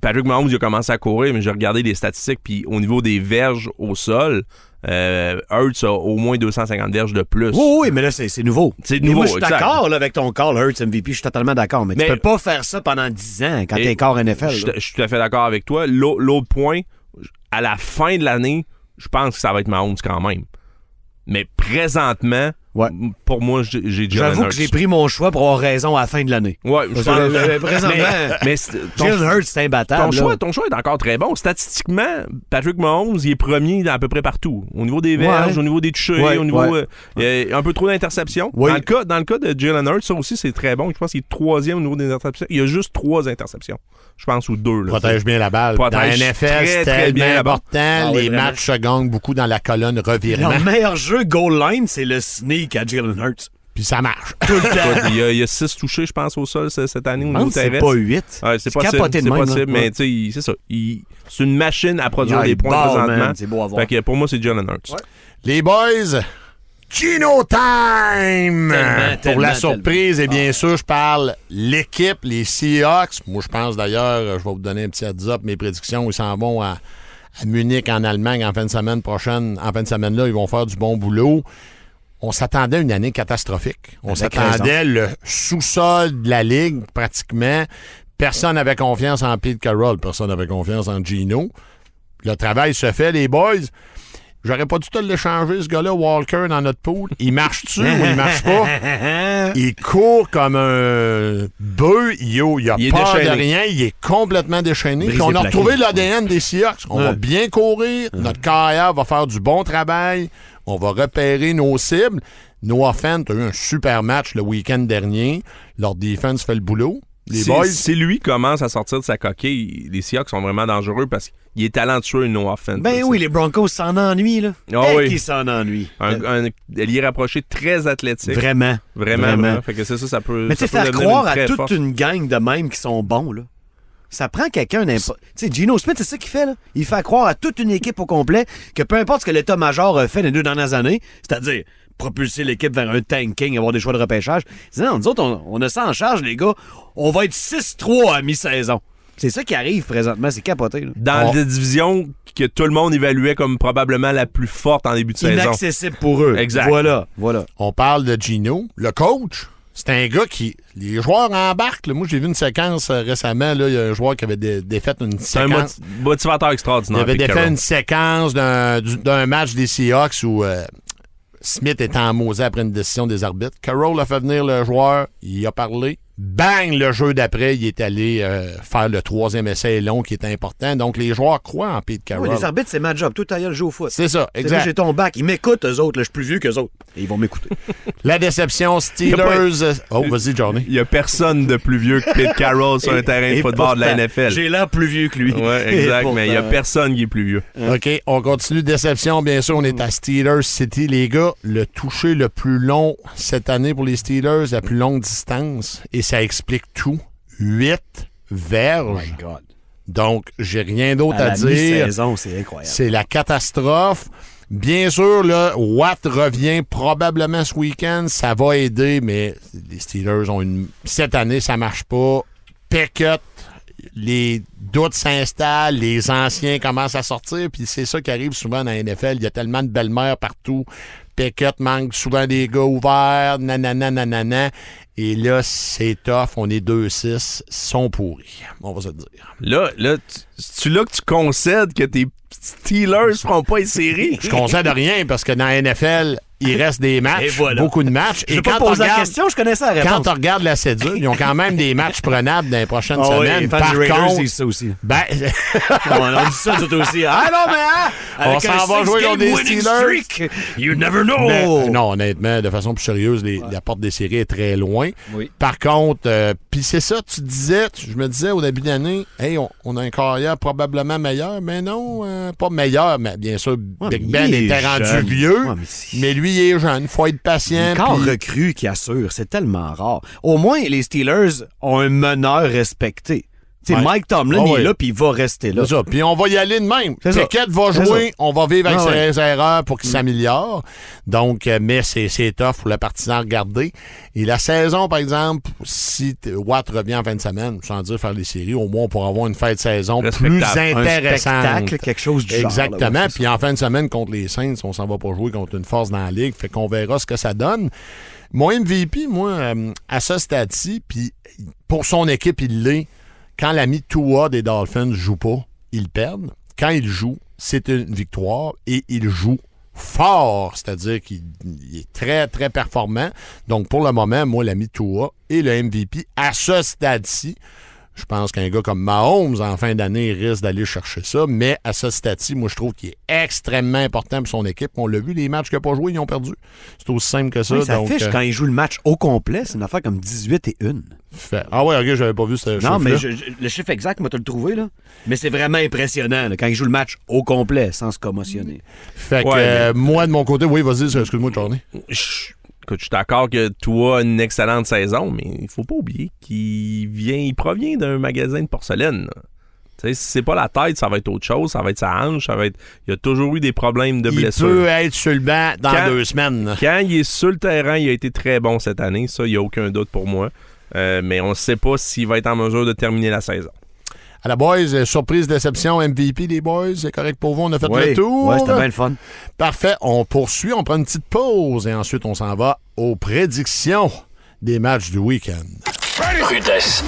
Patrick Mahomes, il a commencé à courir, mais j'ai regardé les statistiques, puis au niveau des verges au sol, euh, Hurts a au moins 250 verges de plus. Oui, oui, mais là, c'est nouveau. C'est nouveau, Moi, je suis d'accord avec ton call, Hurts MVP. Je suis totalement d'accord. Mais, Mais- tu peux pas faire ça pendant 10 ans quand t'es corps NFL. Je suis tout à fait d'accord avec toi. L'au- L'autre point, à la fin de l'année, je pense que ça va être Mahomes quand même. Mais présentement, Ouais. pour moi, j'ai J'avoue que j'ai pris mon choix pour avoir raison à la fin de l'année. Ouais, je pense- que, présentement, mais, Jalen Hurts, c'est imbattable. Ton choix, ton choix est encore très bon. Statistiquement, Patrick Mahomes, il est premier à peu près partout. Au niveau des verges, Ouais. au niveau des touchés, Ouais, au niveau. ouais. euh, il y a un peu trop d'interceptions. Dans, le cas, dans le cas de Jalen Hurts, ça aussi, c'est très bon. Je pense qu'il est troisième au niveau des interceptions. Il y a juste trois interceptions. Je pense, ou deux. là. Protège bien la balle. Protège dans la NFL, très, c'est très bien tellement la balle. important. Ah oui, les vraiment. matchs se gagnent beaucoup dans la colonne revirement. Leur meilleur jeu goal line, c'est le sneak à Jalen Hurts. Puis ça marche. Tout le temps. Écoute, il y, a, il y a six touchés, je pense, au sol ce- cette année au niveau c'est pas 8. Ouais, c'est possible, c'est possible, mais tu sais, c'est ça. C'est une machine à produire Ah, des points présentement. C'est beau à voir. Fait que pour moi, c'est Jalen Hurts. Les boys, Gino Time! Tellement, Pour la surprise, et bien sûr, je parle l'équipe, les Seahawks. Moi, je pense d'ailleurs, je vais vous donner un petit heads-up, mes prédictions, ils s'en vont à, à Munich, en Allemagne, en fin de semaine prochaine. En fin de semaine-là, ils vont faire du bon boulot. On s'attendait à une année catastrophique. On s'attendait le sous-sol de la Ligue, pratiquement. Personne n'avait confiance en Pete Carroll. Personne n'avait confiance en Gino. Le travail se fait, les boys. J'aurais pas dû te l'échanger, ce gars-là, Walker, dans notre pool. Il marche-tu ou il marche pas? Il court comme un bœuf. Yo, il a Il peur de rien. Il est complètement déchaîné. Puis on a retrouvé l'ADN des Seahawks. On va bien courir. Notre carrière va faire du bon travail. On va repérer nos cibles. Noah Fent a eu un super match le week-end dernier. Leur defense fait le boulot. Les Si, boys, si lui commence à sortir de sa coquille, les Seahawks sont vraiment dangereux parce qu'il est talentueux, Noah Fent. Ben oui, les Broncos s'en ennuient, là. Ah Eh, oui. qui s'en ennuient. Un, un allié rapproché très athlétique. Vraiment. Vraiment, Vraiment. vraiment. Fait que c'est ça, ça peut. Mais tu sais, faire croire à toute force. une gang de même qui sont bons, là. Ça prend quelqu'un n'importe. Tu sais, Gino Smith, c'est ça qu'il fait, là. Il fait croire à toute une équipe au complet que peu importe ce que l'état-major a fait les deux dernières années, c'est-à-dire propulser l'équipe vers un tanking, avoir des choix de repêchage. Il dit, non, nous autres, on, on a ça en charge, les gars. On va être 6-3 à mi-saison. C'est ça qui arrive présentement, c'est capoté. là. Dans la division que tout le monde évaluait comme probablement la plus forte en début de saison. Inaccessible pour eux. Exact. Voilà, voilà. on parle de Gino. Le coach, c'est un gars qui. Les joueurs embarquent. là. Moi, j'ai vu une séquence euh, récemment. Là, il y a un joueur qui avait dé- défait une C'est un séquence. moti- motivateur Il extraordinaire. avait Pete défait Carroll. une séquence d'un du- d'un match des Seahawks où euh, Smith était en mausé après une décision des arbitres. Carroll a fait venir le joueur, il a parlé. Bang, le jeu d'après, il est allé euh, faire le troisième essai long qui est important. Donc, les joueurs croient en Pete Carroll. Oui, les arbitres, c'est ma job. Tout à l'heure, je joue au foot. C'est ça, C'est moi, j'ai exact. ton bac. Ils m'écoutent, eux autres. là. Je suis plus vieux qu'eux autres. Et ils vont m'écouter. La déception, pas- Steelers. Oh, vas-y, Johnny. Il y a personne de plus vieux que Pete Carroll sur un terrain de football de la NFL. J'ai l'air plus vieux que lui. Et exact, mais il y a personne qui est plus vieux. OK, on continue. Déception, bien sûr. On est à Steelers City. Les gars, le toucher le plus long cette année pour les Steelers, la plus longue distance. Et ça explique tout. 8 Oh verges. my God. Donc, j'ai rien d'autre À dire. c'est incroyable. C'est la catastrophe. Bien sûr, là, Watt revient probablement ce week-end. Ça va aider, mais les Steelers ont une. Cette année, ça marche pas. Pickett, les doutes s'installent, les anciens commencent à sortir, puis c'est ça qui arrive souvent dans la NFL. Il y a tellement de belles-mères partout. Pickett manque souvent des gars ouverts, nanana, nanana. Et là, c'est tough. On est 2-6. Ils sont pourris. On va se le dire. Là, là, tu- c'est-tu là que tu concèdes que tes Steelers feront pas les séries? Je concède rien parce que dans la NFL, il reste des matchs, Et voilà. beaucoup de matchs. Je vais pas poser la question, je connais ça quand réponse. tu regardes la cédule, ils ont quand même des matchs prenables dans les prochaines Ah semaines. Par contre, disent ça aussi. ben, on a dit ça tout aussi. Ah non, mais hein, On s'en va jouer contre des Steelers. streak, You never know. mais- non, honnêtement, de façon plus sérieuse, les- la porte des séries est très loin. Oui. Par contre, euh, puis c'est ça, tu disais, tu- je me disais au début d'année, hey, on, on a un carrière probablement meilleur, mais non, euh, pas meilleur, mais bien sûr, Ouais, Big Ben était rendu vieux, Ouais, mais c'est- mais lui, jeune, faut être patient. Quand puis- recrue qui assure, c'est tellement rare. Au moins, les Steelers ont un meneur respecté. Mike Tomlin, Ah il ouais. est là, puis il va rester là. C'est ça. Puis on va y aller de même. Pickett va jouer, on va vivre avec Ah ouais. ses erreurs pour qu'il s'améliore. Donc, euh, mais c'est, c'est tough pour le partisan à regarder. Et la saison, par exemple, si Watt revient en fin de semaine, sans dire faire les séries, au moins on pourra avoir une fin de saison plus Respectable. Un intéressante. spectacle, quelque chose du genre. Exactement. ouais, c'est Puis en fin de semaine, contre les Saints, on s'en va pas jouer contre une force dans la ligue. Fait qu'on verra ce que ça donne. Mon MVP, moi, euh, à ce stade-ci, puis pour son équipe, il l'est. Quand l'ami Tua des Dolphins joue pas, ils perdent. Quand il joue, c'est une victoire et il joue fort, c'est-à-dire qu'il il est très, très performant. Donc, pour le moment, moi, l'ami Tua est le MVP à ce stade-ci. Je pense qu'un gars comme Mahomes, en fin d'année, risque d'aller chercher ça. Mais à ce stade-ci, moi, je trouve qu'il est extrêmement important pour son équipe. On l'a vu, les matchs qu'il n'a pas joués, ils ont perdu. C'est aussi simple que ça. Oui, ça donc, affiche euh, quand il joue le match au complet, c'est une affaire comme 18 et 1. fait- Ah ouais, ok, j'avais pas vu ce Non, chiffre-là. mais je- je- le chiffre exact, moi, te le trouvé, là. Mais c'est vraiment impressionnant, là, quand il joue le match au complet, sans se commotionner. Fait que Ouais, euh, moi, de mon côté, oui, vas-y, excuse-moi, Johnny. Je- Écoute, je suis d'accord que toi une excellente saison, mais il faut pas oublier qu'il vient, il provient d'un magasin de porcelaine. là. Tu sais, si c'est pas la tête, ça va être autre chose, ça va être sa hanche, ça va être. Il a toujours eu des problèmes de Il blessures. peut être sur le banc dans Quand- deux semaines. Quand il est sur le terrain, il a été très bon cette année, ça, il n'y a aucun doute pour moi. Euh, mais on ne sait pas s'il va être en mesure de terminer la saison. À la boys, euh, surprise, déception, MVP, les boys, c'est correct pour vous, on a fait le tour. Ouais, c'était bien le fun. Parfait, on poursuit, on prend une petite pause et ensuite on s'en va aux prédictions des matchs du week-end. Rudesse.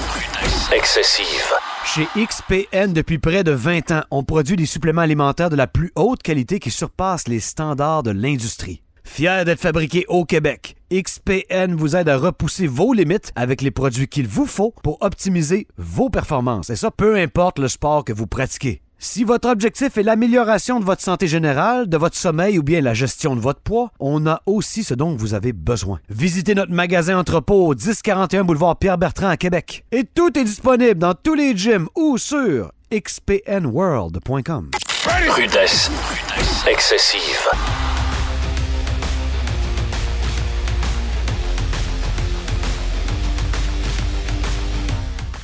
Excessive. Chez XPN, depuis près de 20 ans, on produit des suppléments alimentaires de la plus haute qualité qui surpassent les standards de l'industrie. Fier d'être fabriqué au Québec, XPN vous aide à repousser vos limites avec les produits qu'il vous faut pour optimiser vos performances. Et ça, peu importe le sport que vous pratiquez. Si votre objectif est l'amélioration de votre santé générale, de votre sommeil ou bien la gestion de votre poids, on a aussi ce dont vous avez besoin. Visitez notre magasin entrepôt au 1041 boulevard Pierre-Bertrand à Québec. Et tout est disponible dans tous les gyms ou sur xpnworld.com. Rudesse. Excessive.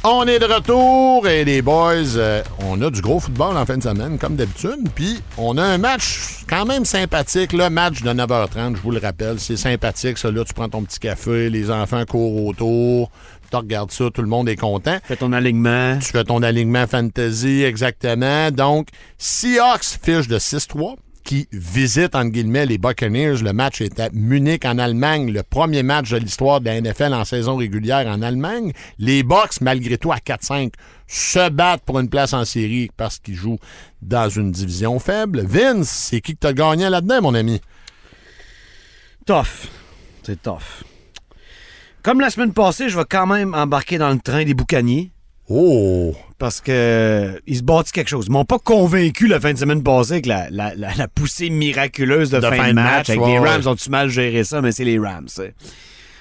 On est de retour et les boys, euh, on a du gros football en fin de semaine, comme d'habitude. Puis on a un match quand même sympathique, le match de 9h30, je vous le rappelle. C'est sympathique, ça. Là, tu prends ton petit café, les enfants courent autour, tu regardes ça, tout le monde est content. Fais ton alignement. Tu fais ton alignement fantasy, exactement. Donc, Seahawks fiche de 6-3 qui visite, guillemets, les Buccaneers. Le match est à Munich, en Allemagne. Le premier match de l'histoire de la NFL en saison régulière en Allemagne. Les Bucks, malgré tout, à 4-5, se battent pour une place en série parce qu'ils jouent dans une division faible. Vince, c'est qui que t'as gagné là-dedans, mon ami? Tough. C'est tough. Comme la semaine passée, je vais quand même embarquer dans le train des boucaniers. Oh! Parce que ils se bâtissent quelque chose. Ils m'ont pas convaincu la fin de semaine passée avec la, la- la- la poussée miraculeuse de, De fin, de match. avec ouais, les Rams ont-tu mal géré ça, mais c'est les Rams.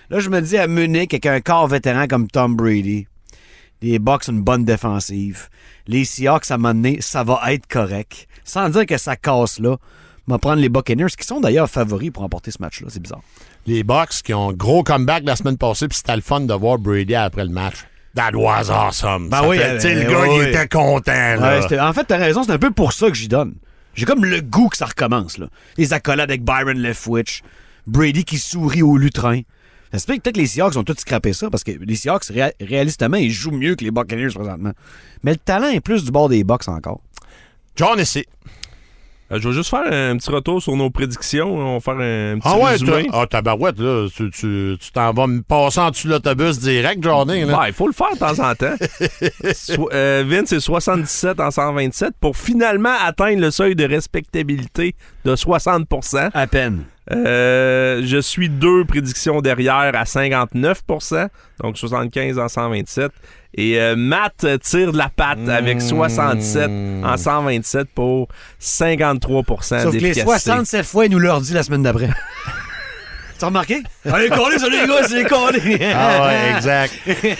Là, je me dis à Munich, avec un corps vétéran comme Tom Brady, les Bucks ont une bonne défensive. Les Seahawks, à un moment donné, ça va être correct. Sans dire que ça casse là. On va prendre les Buccaneers, qui sont d'ailleurs favoris pour remporter ce match-là. C'est bizarre. Les Bucks qui ont un gros comeback la semaine passée, puis c'était le fun de voir Brady après le match. That was awesome. Ben Ça oui, fait- euh, le gars, oui, il était content, là. Ouais, en fait, t'as raison, c'est un peu pour ça que j'y donne. J'ai comme le goût que ça recommence. Là. Les accolades avec Byron Leftwich, Brady qui sourit au lutrin. Ça se peut que peut-être les Seahawks ont tous scrappé ça parce que les Seahawks, ré- réalistement, ils jouent mieux que les Buccaneers présentement. Mais le talent est plus du bord des Bucks encore. John ici. Euh, je vais juste faire un petit retour sur nos prédictions. On va faire un petit Ah ouais, résumé. ah, tabarouette, là, tu tu- tu t'en vas me passer en dessous de l'autobus direct, Johnny, là. Ouais, il faut le faire de temps en temps. So- euh, Vince, c'est 77 en 127 pour finalement atteindre le seuil de respectabilité de 60% À peine. Euh, je suis deux prédictions derrière à 59% donc 75 en 127. Et euh, Matt tire de la patte avec 67 en 127 pour 53% Sauf que les d'efficacité. 67 fois, ils nous l'ont dit la semaine d'après. T'as remarqué? Allez, collez, ça, les gars, c'est collé. Ah ouais, exact.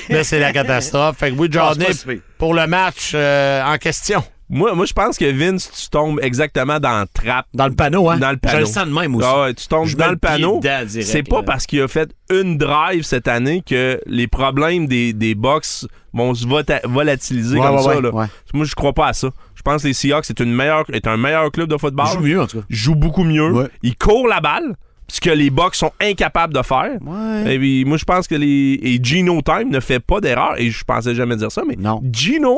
Là, c'est la catastrophe. Fait que oui, c'est pire. pour le match euh, en question. Moi, moi je pense que Vince, tu tombes exactement dans le trap. Dans le panneau, hein? Dans le Je panneau. le sens de même aussi. Ah ouais, tu tombes Je dans le panneau. C'est pas là. parce qu'il a fait une drive cette année que les problèmes des, des Bucks vont se volatiliser Ouais, comme ouais, ça. là. Moi, je crois pas à ça. Je pense que les Seahawks est, une meilleure, est un meilleur club de football. Ils jouent mieux, en tout cas. Joue beaucoup mieux. Ils courent la balle, ce que les Bucks sont incapables de faire. Ouais. Et puis, moi, je pense que les et Gino Time ne fait pas d'erreur. Et je pensais jamais dire ça, mais Non. Gino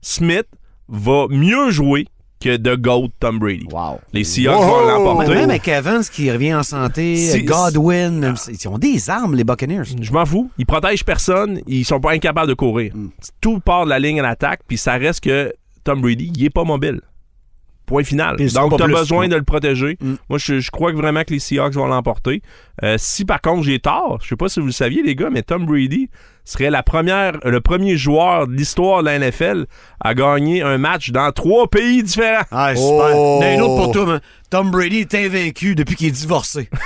Smith va mieux jouer que de GOAT Tom Brady. Wow. Les Seahawks Wow. vont l'emporter. même avec Evans qui revient en santé, Si- Godwin, ils ont des armes, les Buccaneers. Je m'en fous. Ils protègent personne. Ils sont pas incapables de courir. Mm. Tout part de la ligne à l'attaque, puis ça reste que Tom Brady, il est pas mobile. Point final. Donc, tu as plus, besoin non. de le protéger. Mm. Moi, je, je crois que vraiment que les Seahawks vont l'emporter. Euh, si par contre j'ai tort, je sais pas si vous le saviez, les gars, mais Tom Brady serait la première, le premier joueur de l'histoire de la NFL à gagner un match dans trois pays différents. Ah, super. Oh. Il y en a une autre pour toi, man. Tom Brady est invaincu depuis qu'il est divorcé.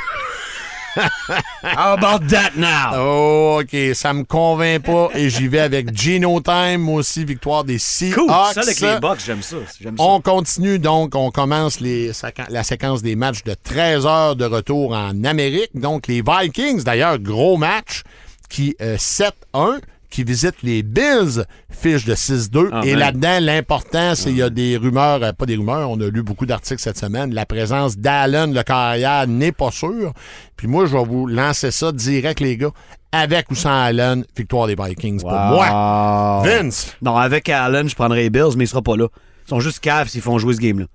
How about that now? Oh, OK, ça me convainc pas et j'y vais avec Gino Time, moi aussi, victoire des Seahawks. Cool. Ça, avec les Bucks, j'aime ça. On continue donc, on commence les, la séquence des matchs de 13 heures de retour en Amérique. Donc les Vikings, d'ailleurs, gros match, qui euh, 7-1, qui visitent les Bills, fiche de 6-2. Ah, Et man. là-dedans, l'important, c'est qu'il y a des rumeurs, euh, pas des rumeurs, on a lu beaucoup d'articles cette semaine, la présence d'Allen, le carrière, n'est pas sûr. Puis moi, je vais vous lancer ça direct, les gars, avec ou sans Allen, victoire des Vikings pour moi. Vince! Non, avec Allen, je prendrais les Bills, mais il sera pas là. Ils sont juste caves s'ils font jouer ce game-là.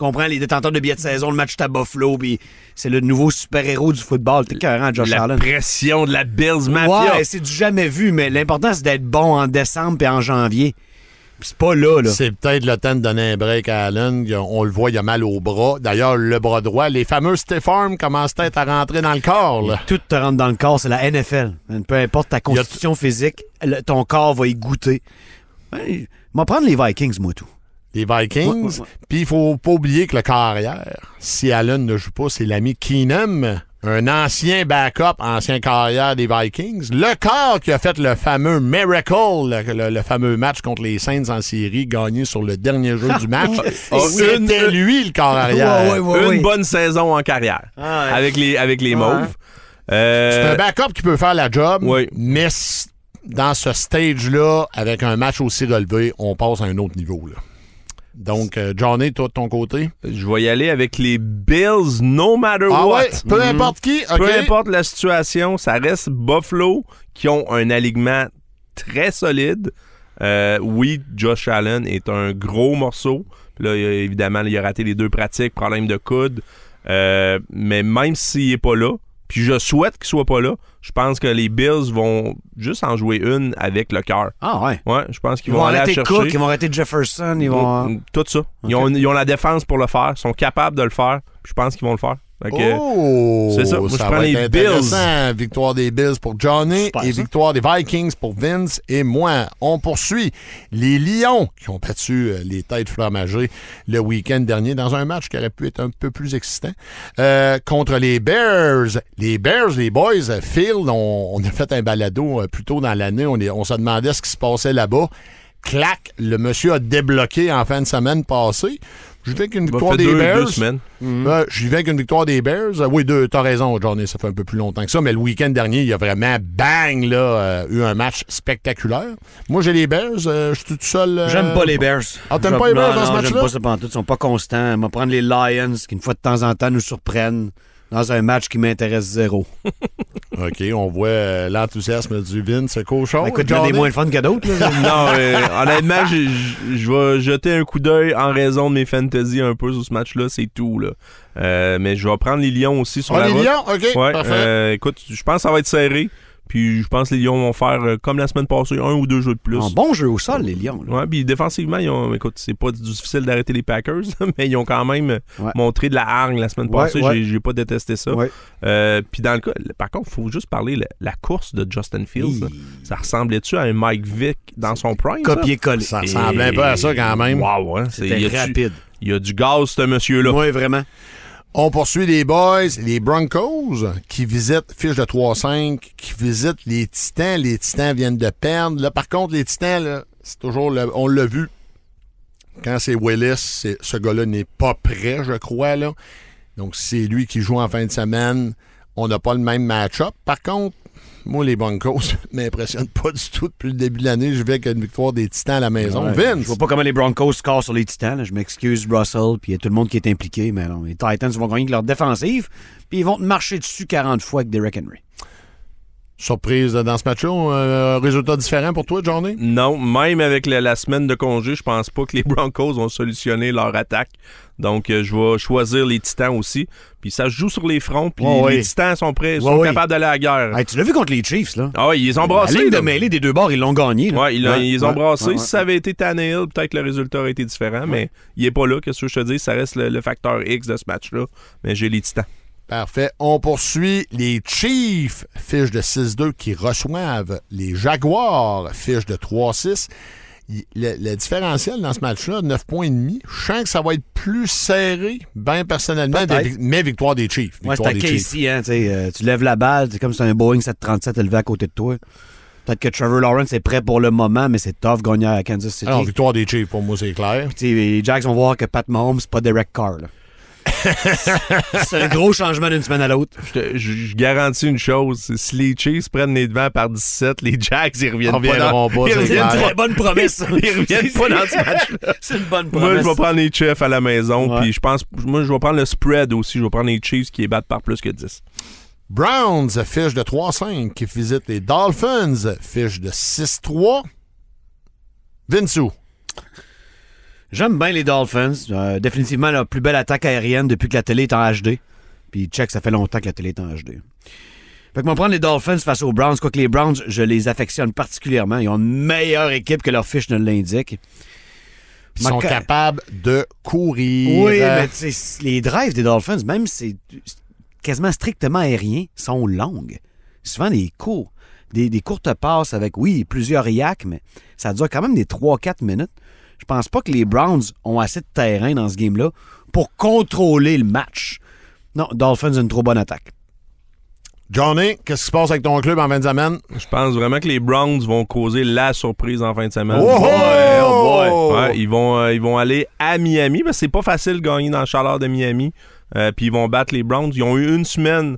Comprends les détenteurs de billets de saison, le match à Buffalo, puis c'est le nouveau super-héros du football. T'es carrément Josh la Allen. pression de la Bills Mafia. Ouais, c'est du jamais vu, mais l'important, c'est d'être bon en décembre et en janvier. C'est pas là, là. C'est peut-être le temps de donner un break à Allen. On le voit, il a mal au bras. D'ailleurs, le bras droit, les fameux stiff arms commencent peut-être à rentrer dans le corps. là. Tout te rentre dans le corps, c'est la NFL. Peu importe ta constitution physique, le- ton corps va y goûter. Je vais prendre les Vikings, moi, tout. Les Vikings. Puis il faut pas oublier que le carrière, si Allen ne joue pas, c'est l'ami Keenum, un ancien backup, ancien carrière des Vikings. Le corps qui a fait le fameux Miracle, le, le- le fameux match contre les Saints en série, gagné sur le dernier jeu du match. Oh, C'était une- lui le corps arrière. Ouais, ouais, ouais. Une bonne saison en carrière. Ah ouais. Avec les, avec les Ouais. Mauves. Euh, C'est un backup qui peut faire la job, Oui. mais dans ce stage-là, avec un match aussi relevé, on passe à un autre niveau. là. Donc, euh, Johnny, toi de ton côté? je vais y aller avec les Bills, no matter Ah what. ouais, peu importe qui? Peu importe la situation, ça reste Buffalo qui ont un alignement très solide. Euh, oui, Josh Allen est un gros morceau. Là, il a- évidemment, il a raté les deux pratiques, problème de coude. Euh, mais même s'il est pas là, puis je souhaite qu'il soit pas là, je pense que les Bills vont juste en jouer une avec le cœur. Ah ouais. Ouais, je pense Ils qu'ils vont vont, aller arrêter chercher. Cook, ils vont arrêter Jefferson, ils vont... Tout ça. Ils, ont, ils ont la défense pour le faire, sont capables de le faire. puis Je pense qu'ils vont le faire. Oh! c'est ça. Moi, je prends les Bills. intéressant. Victoire des Bills pour Johnny Super, et ça. victoire des Vikings pour Vince et moi. On poursuit les Lions qui ont battu euh, les têtes flammagées le week-end dernier dans un match qui aurait pu être un peu plus excitant euh, contre les Bears. Les Bears, les boys, euh, Phil, on, on a fait un balado plus tôt dans l'année. On, on se demandait ce qui se passait là-bas. Clac, le monsieur a débloqué en fin de semaine passée. Je vais qu'une Ça victoire des deux, Bears. deux semaines. Euh, J'y vais avec une victoire des Bears. Euh, oui, deux, t'as raison, Johnny, ça fait un peu plus longtemps que ça, mais le week-end dernier, il y a vraiment, bang, là, euh, eu un match spectaculaire. Moi, j'ai les Bears. euh, je suis tout seul. euh, J'aime pas les Bears. Ah, t'aimes pas les Bears non, dans ce non, match-là? J'aime pas ça pantoute. Ils sont pas constants. On va prendre les Lions, qui une fois de temps en temps nous surprennent dans un match qui m'intéresse zéro. OK, on voit euh, l'enthousiasme du Vince cochon. Écoute, il y en a Johnny. des moins le fun que d'autres. non, euh, honnêtement, je vais jeter un coup d'œil en raison de mes fantasy un peu sur ce match-là, c'est tout. Là. Euh, mais je vais prendre les Lions aussi sur Ah, la les route. Lions? OK, Ouais, parfait. euh, écoute, je pense que ça va être serré. Puis je pense que les Lions vont faire, euh, comme la semaine passée, un ou deux jeux de plus. Un bon jeu au sol, les Lions. là. Ouais, puis défensivement, ils ont, écoute, c'est pas difficile d'arrêter les Packers, mais ils ont quand même Ouais. montré de la hargne la semaine Ouais, passée. ouais. J'ai, j'ai pas détesté ça. Ouais. Euh, puis dans le cas, par contre, il faut juste parler la, la course de Justin Fields. Ça ressemblait-tu à un Mike Vick dans son prime? Copier-coller. Ça ressemblait un peu à ça quand même. Wow, hein? C'était rapide. Il y a du gaz, ce monsieur-là? Oui, vraiment. On poursuit les boys, les Broncos, qui visitent fiche de 3-5, qui visitent les Titans. Les Titans viennent de perdre. Là, par contre, les Titans, c'est toujours, le- on l'a vu, quand c'est Willis, ce gars-là n'est pas prêt, je crois. Là. Donc, c'est lui qui joue en fin de semaine. On n'a pas le même match-up. Par contre, moi, les Broncos m'impressionnent pas du tout depuis le début de l'année. Je vais avec une victoire des Titans à la maison. Ouais. Vince! Je vois pas comment les Broncos scorent sur les Titans. là. Je m'excuse, Russell, puis il y a tout le monde qui est impliqué. Mais non, les Titans vont gagner avec leur défensive, puis ils vont te marcher dessus 40 fois avec Derrick Henry. Surprise dans ce match-là. Un résultat différent pour toi, Johnny? Non, même avec la, la semaine de congé, je pense pas que les Broncos ont solutionné leur attaque. Donc, euh, je vais choisir les Titans aussi. Puis ça se joue sur les fronts, puis les. Titans sont prêts, Ouais, sont capables d'aller à la guerre. Hey, tu l'as vu contre les Chiefs, là? Ah oui, ils les ont La brassés. ligne de mêlée des deux bords, ils l'ont gagné. là. Ouais, ils, Ouais, ils ont ouais, brassés. ouais, Si ça avait été Tannehill, peut-être que le résultat aurait été différent, mais il est pas là. Qu'est-ce que je te dis? Ça reste le, le facteur X de ce match-là. Mais j'ai les Titans. Parfait. On poursuit les Chiefs, fiche de 6-2, qui reçoivent les Jaguars, fiche de 3-6. Il- Le, le différentiel dans ce match-là, 9 points et demi. Je sens que ça va être plus serré, bien personnellement, des- mais victoire des Chiefs. Ouais, Victoire c'est. Casey, hein, euh, tu lèves la balle, c'est comme si un Boeing 737 élevé à côté de toi. Peut-être que Trevor Lawrence est prêt pour le moment, mais c'est tough gagner à Kansas City. Alors, victoire des Chiefs, pour moi, c'est clair. Puis, les Jacks vont voir que Pat Mahomes, c'est pas Derek Carr. là. c'est un gros changement d'une semaine à l'autre. Je, te- je- je garantis une chose. c'est Si les Chiefs prennent les devants par 17, les Jacks, ils reviennent pas dans, pas, ils reviennent pas- bonne promesse. ça. ils reviennent pas dans ce match c'est une bonne Moi, promesse. je vais prendre les Chiefs à la maison. Ouais. Puis je pense, moi, je vais prendre le spread aussi. Je vais prendre les Chiefs qui les battent par plus que 10. Browns, fiche de 3-5, qui visite les Dolphins, fiche de 6-3. Vinsou. J'aime bien les Dolphins. Euh, définitivement la plus belle attaque aérienne depuis que la télé est en HD. Puis check, ça fait longtemps que la télé est en HD. Fait que va prendre les Dolphins face aux Browns, quoique les Browns, je les affectionne particulièrement. Ils ont une meilleure équipe que leur fiche ne l'indique. Ils sont capables de courir. Oui, mais tu sais, les drives des Dolphins, même si c'est quasiment strictement aérien, sont longues. Souvent des courts, des, des courtes passes avec, oui, plusieurs yaks, mais ça dure quand même des 3-4 minutes. Je pense pas que les Browns ont assez de terrain dans ce game-là pour contrôler le match. Non, Dolphins ont une trop bonne attaque. Johnny, qu'est-ce qui se passe avec ton club en fin de semaine? Je pense vraiment que les Browns vont causer la surprise en fin de semaine. Oh, oh, Ouais, ils vont euh, ils vont aller à Miami parce que c'est pas facile de gagner dans le chaleur de Miami. Euh, puis ils vont battre les Browns. Ils ont eu une semaine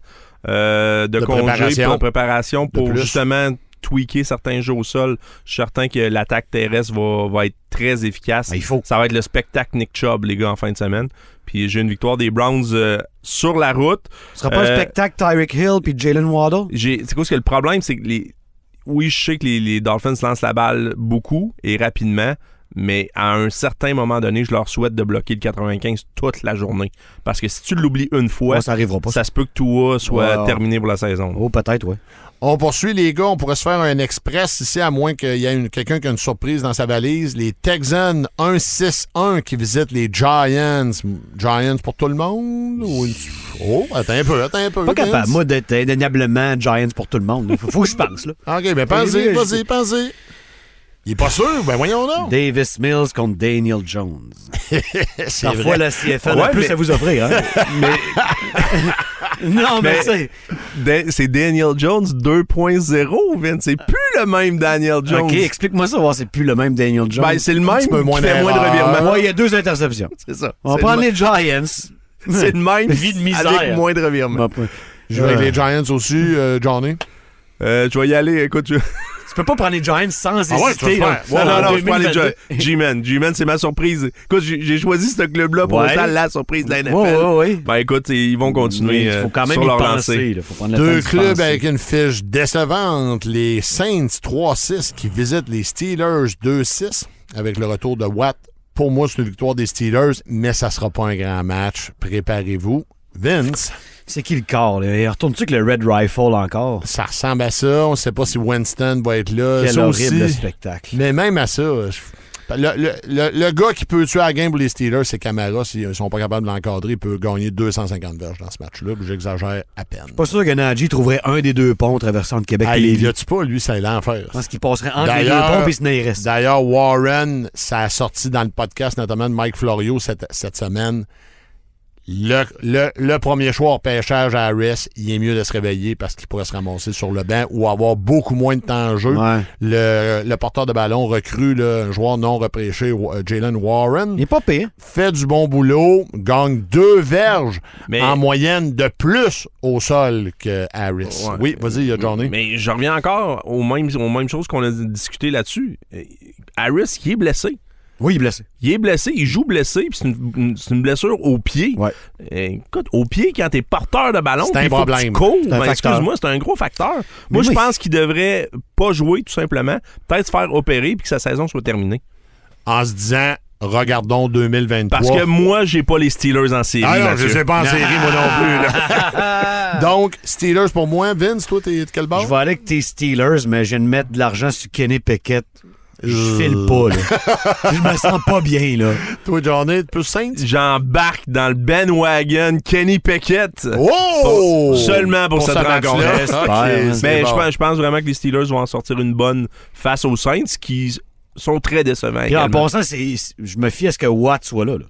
euh, de, De congé préparation. pour de préparation pour plus. justement tweaker certains jeux au sol. Je suis certain que l'attaque terrestre va, va être très efficace. Il faut. Ça va être le spectacle Nick Chubb, les gars, en fin de semaine. Puis j'ai une victoire des Browns euh, sur la route. Ce sera pas un Euh, spectacle Tyreek Hill puis Jalen Waddle? c'est quoi ce que le problème c'est que les oui je sais que les, les Dolphins lancent la balle beaucoup et rapidement mais à un certain moment donné je leur souhaite de bloquer le 95 toute la journée parce que si tu l'oublies une fois Ouais, ça arrivera pas. ça se peut que Tua soit Ouais. terminé pour la saison Oh, peut-être, oui. On poursuit les gars, on pourrait se faire un express ici, à moins qu'il y ait quelqu'un qui a une surprise dans sa valise. Les Texans 1-6-1 qui visitent les Giants. Giants pour tout le monde? ou- Oh, attends un peu, attends un peu. Pas capable, moi, d'être indéniablement Giants pour tout le monde. Faut, faut que je pense, là. OK, ben pensez, vas-y, pensez. Il est pas sûr? Ben voyons donc. Davis Mills contre Daniel Jones. C'est Parfois, vrai. la CFL a Ouais, plus mais- à vous offrir. Hein? non, mais, Mais- c'est Daniel Jones 2.0 Vince c'est plus le même Daniel Jones OK, explique-moi ça, voir c'est plus le même Daniel Jones. ben, c'est le même peu qui moins fait moins de revirements Ouais, il y a deux interceptions. c'est ça On prendre le les Giants. c'est le même Vie de misère. avec moins de revirements Je joue avec les Giants aussi, euh, Johnny. Euh, je vais y aller écoute je- Tu peux pas prendre les Giants sans Ah ouais, hésiter. Non, non, non, je prends les 2022. G- G-Man. G-Man, c'est ma surprise. Écoute, j'ai j'ai choisi ce club-là pour Ouais. la surprise de la NFL. Ouais, ouais, ouais. Ben écoute, ils vont continuer Il faut euh, quand même sur y leur penser. faut prendre Deux clubs penser. avec une fiche décevante. Les Saints 3-6 qui visitent les Steelers 2-6 avec le retour de Watt. Pour moi, c'est une victoire des Steelers, mais ça sera pas un grand match. Préparez-vous. Vince, C'est qui le corps? Là? Il Retourne-tu avec le Red Rifle encore? ça ressemble à ça. On sait pas si Winston va être là. Quel Ça horrible aussi. spectacle. Mais même à ça, je- le, le- le- le gars qui peut tuer la game pour les Steelers, c'est Camara. S'ils sont pas capables de l'encadrer, il peut gagner 250 verges dans ce match-là. J'exagère à peine. Pas sûr que Najee trouverait un des deux ponts traversant de Québec Ah, il Lévis. vient-tu pas, lui, c'est l'enfer. Je pense qu'il passerait entre les deux ponts et se n'irait. D'ailleurs, Warren, ça a sorti dans le podcast, notamment de Mike Florio cette, cette semaine. Le, le, le premier choix au pêchage à Harris, il est mieux de se réveiller parce qu'il pourrait se ramasser sur le banc ou avoir beaucoup moins de temps en jeu. Ouais. Le, le porteur de ballon recrue, un joueur non repêché, Wa- Jalen Warren, Il est pas pire. fait du bon boulot, gagne deux verges Mais- en moyenne de plus au sol que Harris. Ouais. Oui, vas-y, il y a Johnny. Mais je reviens encore aux mêmes, aux mêmes choses qu'on a discuté là-dessus. Euh, Harris, il est blessé. Oui, il est blessé. Il est blessé, il joue blessé, puis c'est une, une- c'est une blessure au pied. Ouais. Euh, écoute, au pied, quand t'es porteur de ballon, C'est un puis il faut que problème. ben, excuse-moi, c'est un gros facteur. Moi, je pense qu'il devrait pas jouer, tout simplement. Peut-être se faire opérer, puis que sa saison soit terminée. En se disant, regardons 2023. Parce que moi, j'ai pas les Steelers en série. Ah non, Mathieu. je sais pas en série, moi non plus. là. Donc, Steelers pour moi. Vince, toi, t'es de quel bord? Je vais aller avec tes Steelers, mais je viens de mettre de l'argent sur Kenny Pickett. Je file pas, là. je me sens pas bien, là. Toi, Johnny, plus Saints? J'embarque dans le bandwagon Kenny Pickett. Oh! Pour- seulement pour cette match-là. rencontre. Mais je, bon. pense, je pense vraiment que les Steelers vont en sortir une bonne face aux Saints qui sont très décevants. Puis en passant, c'est- je me fie à ce que Watt soit là. là.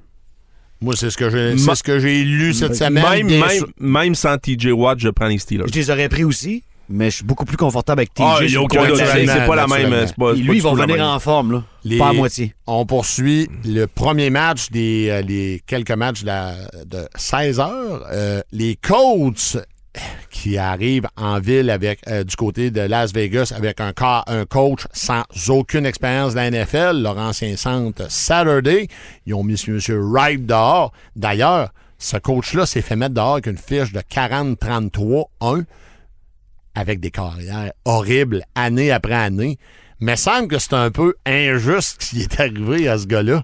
Moi, c'est ce que j'ai ce que j'ai lu cette semaine. même, même sans TJ Watt, je prends les Steelers. Je les aurais pris aussi, mais je suis beaucoup plus confortable avec TJ. Ah, il a aucun doute. C'est pas la même. pas- lui, tout la venir en forme, là. Les- Pas à moitié. On poursuit le premier match des euh, les quelques matchs de, la- de 16 heures. Euh, les Colts qui arrivent en ville avec euh, du côté de Las Vegas avec un, un coach sans aucune expérience de la NFL, leur ancien centre Saturday. Ils ont mis M. Wright dehors. D'ailleurs, ce coach-là s'est fait mettre dehors avec une fiche de 40-33-1 avec des carrières horribles année après année. Mais semble que c'est un peu injuste ce qui est arrivé à ce gars-là.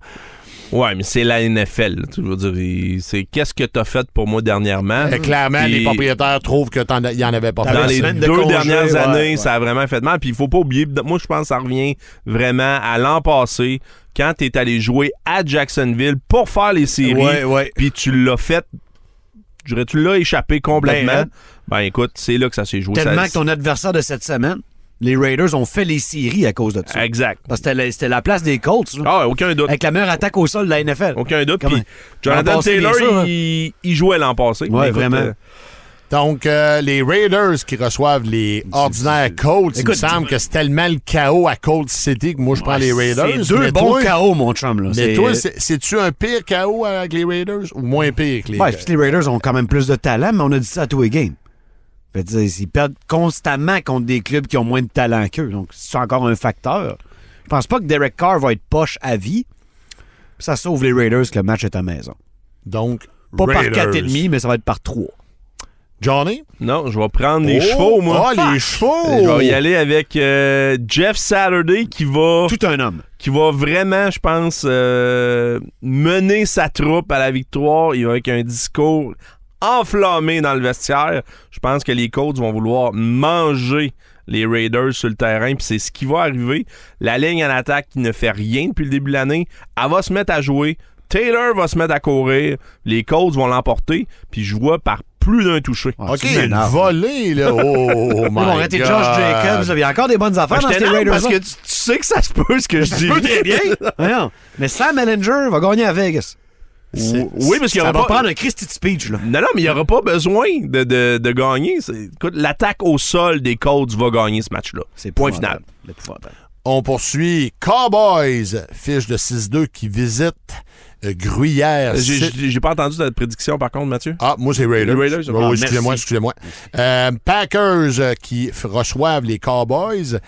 Ouais, mais c'est la NFL. Tu veux dire, c'est qu'est-ce que t'as fait pour moi dernièrement? Clairement, Puis- les propriétaires trouvent que t'en- y en avait pas dans fait. les de deux congé, dernières ouais, années, ouais. ça a vraiment fait mal. Puis il faut pas oublier, moi je pense que ça revient vraiment à l'an passé, quand tu es allé jouer à Jacksonville pour faire les séries, Ouais, ouais. puis tu l'as fait, dirais, tu l'as échappé complètement. Ben, Ben, raide. écoute, c'est là que ça s'est joué. Tellement Ça- que ton adversaire de cette semaine, les Raiders ont fait les séries à cause de ça. Exact. Parce que c'était la, place des Colts, Ah, aucun doute. avec la meilleure attaque au sol de la NFL. Aucun doute. Puis Jonathan Taylor, hein. il, il jouait l'an passé. Ouais, écoute, vraiment. euh, Donc, euh, les Raiders qui reçoivent les ordinaires Colts, il me semble que c'est tellement le chaos à Colt City que moi, je prends les Raiders. C'est deux bons KO, mon chum. Là. Mais C'est- toi, c'est- c'est-tu un pire chaos avec les Raiders ou moins pire que les Ouais, les Raiders ont quand même plus de talent, mais on a dit ça à tous les games. Fait dire, ils perdent constamment contre des clubs qui ont moins de talent qu'eux. Donc, c'est encore un facteur. Je pense pas que Derek Carr va être poche à vie. Ça sauve les Raiders que le match est à maison. Donc, Pas Raiders. par 4,5, mais ça va être par 3. Johnny? Non, je vais prendre les Oh! chevaux, moi. Ah, les chevaux! Je vais y aller avec euh, Jeff Saturday qui va Tout un homme. qui va vraiment, je pense, euh, mener sa troupe à la victoire. Il va avec un discours enflammé dans le vestiaire. Je pense que les Colts vont vouloir manger les Raiders sur le terrain, puis c'est ce qui va arriver. La ligne en attaque qui ne fait rien depuis le début de l'année, elle va se mettre à jouer. Taylor va se mettre à courir. Les Colts vont l'emporter, puis je vois par plus d'un touché. Ah, OK, une volée, là. Oh, oh Ils vont my arrêter God. Josh Jacobs. Il y a encore des bonnes affaires Ah, dans je ces Raiders. parce que tu, tu sais que ça se peut ce que je dis. peut très bien. Voyons. Mais Sam Ellinger va gagner à Vegas. Oui, parce qu'il y Ça aura va pas... prendre un Christy speech, là. Non, non, mais il n'y aura pas besoin de, de, de gagner. Écoute, l'attaque au sol des Colts va gagner ce match-là. C'est point final. On poursuit Cowboys, fiche de 6-2 qui visite Gruyère. J'ai pas entendu ta prédiction, par contre, Mathieu? Ah, moi, c'est Raiders. Raiders, Oh, excusez-moi, excusez-moi. Euh, Packers euh, qui reçoivent les Cowboys.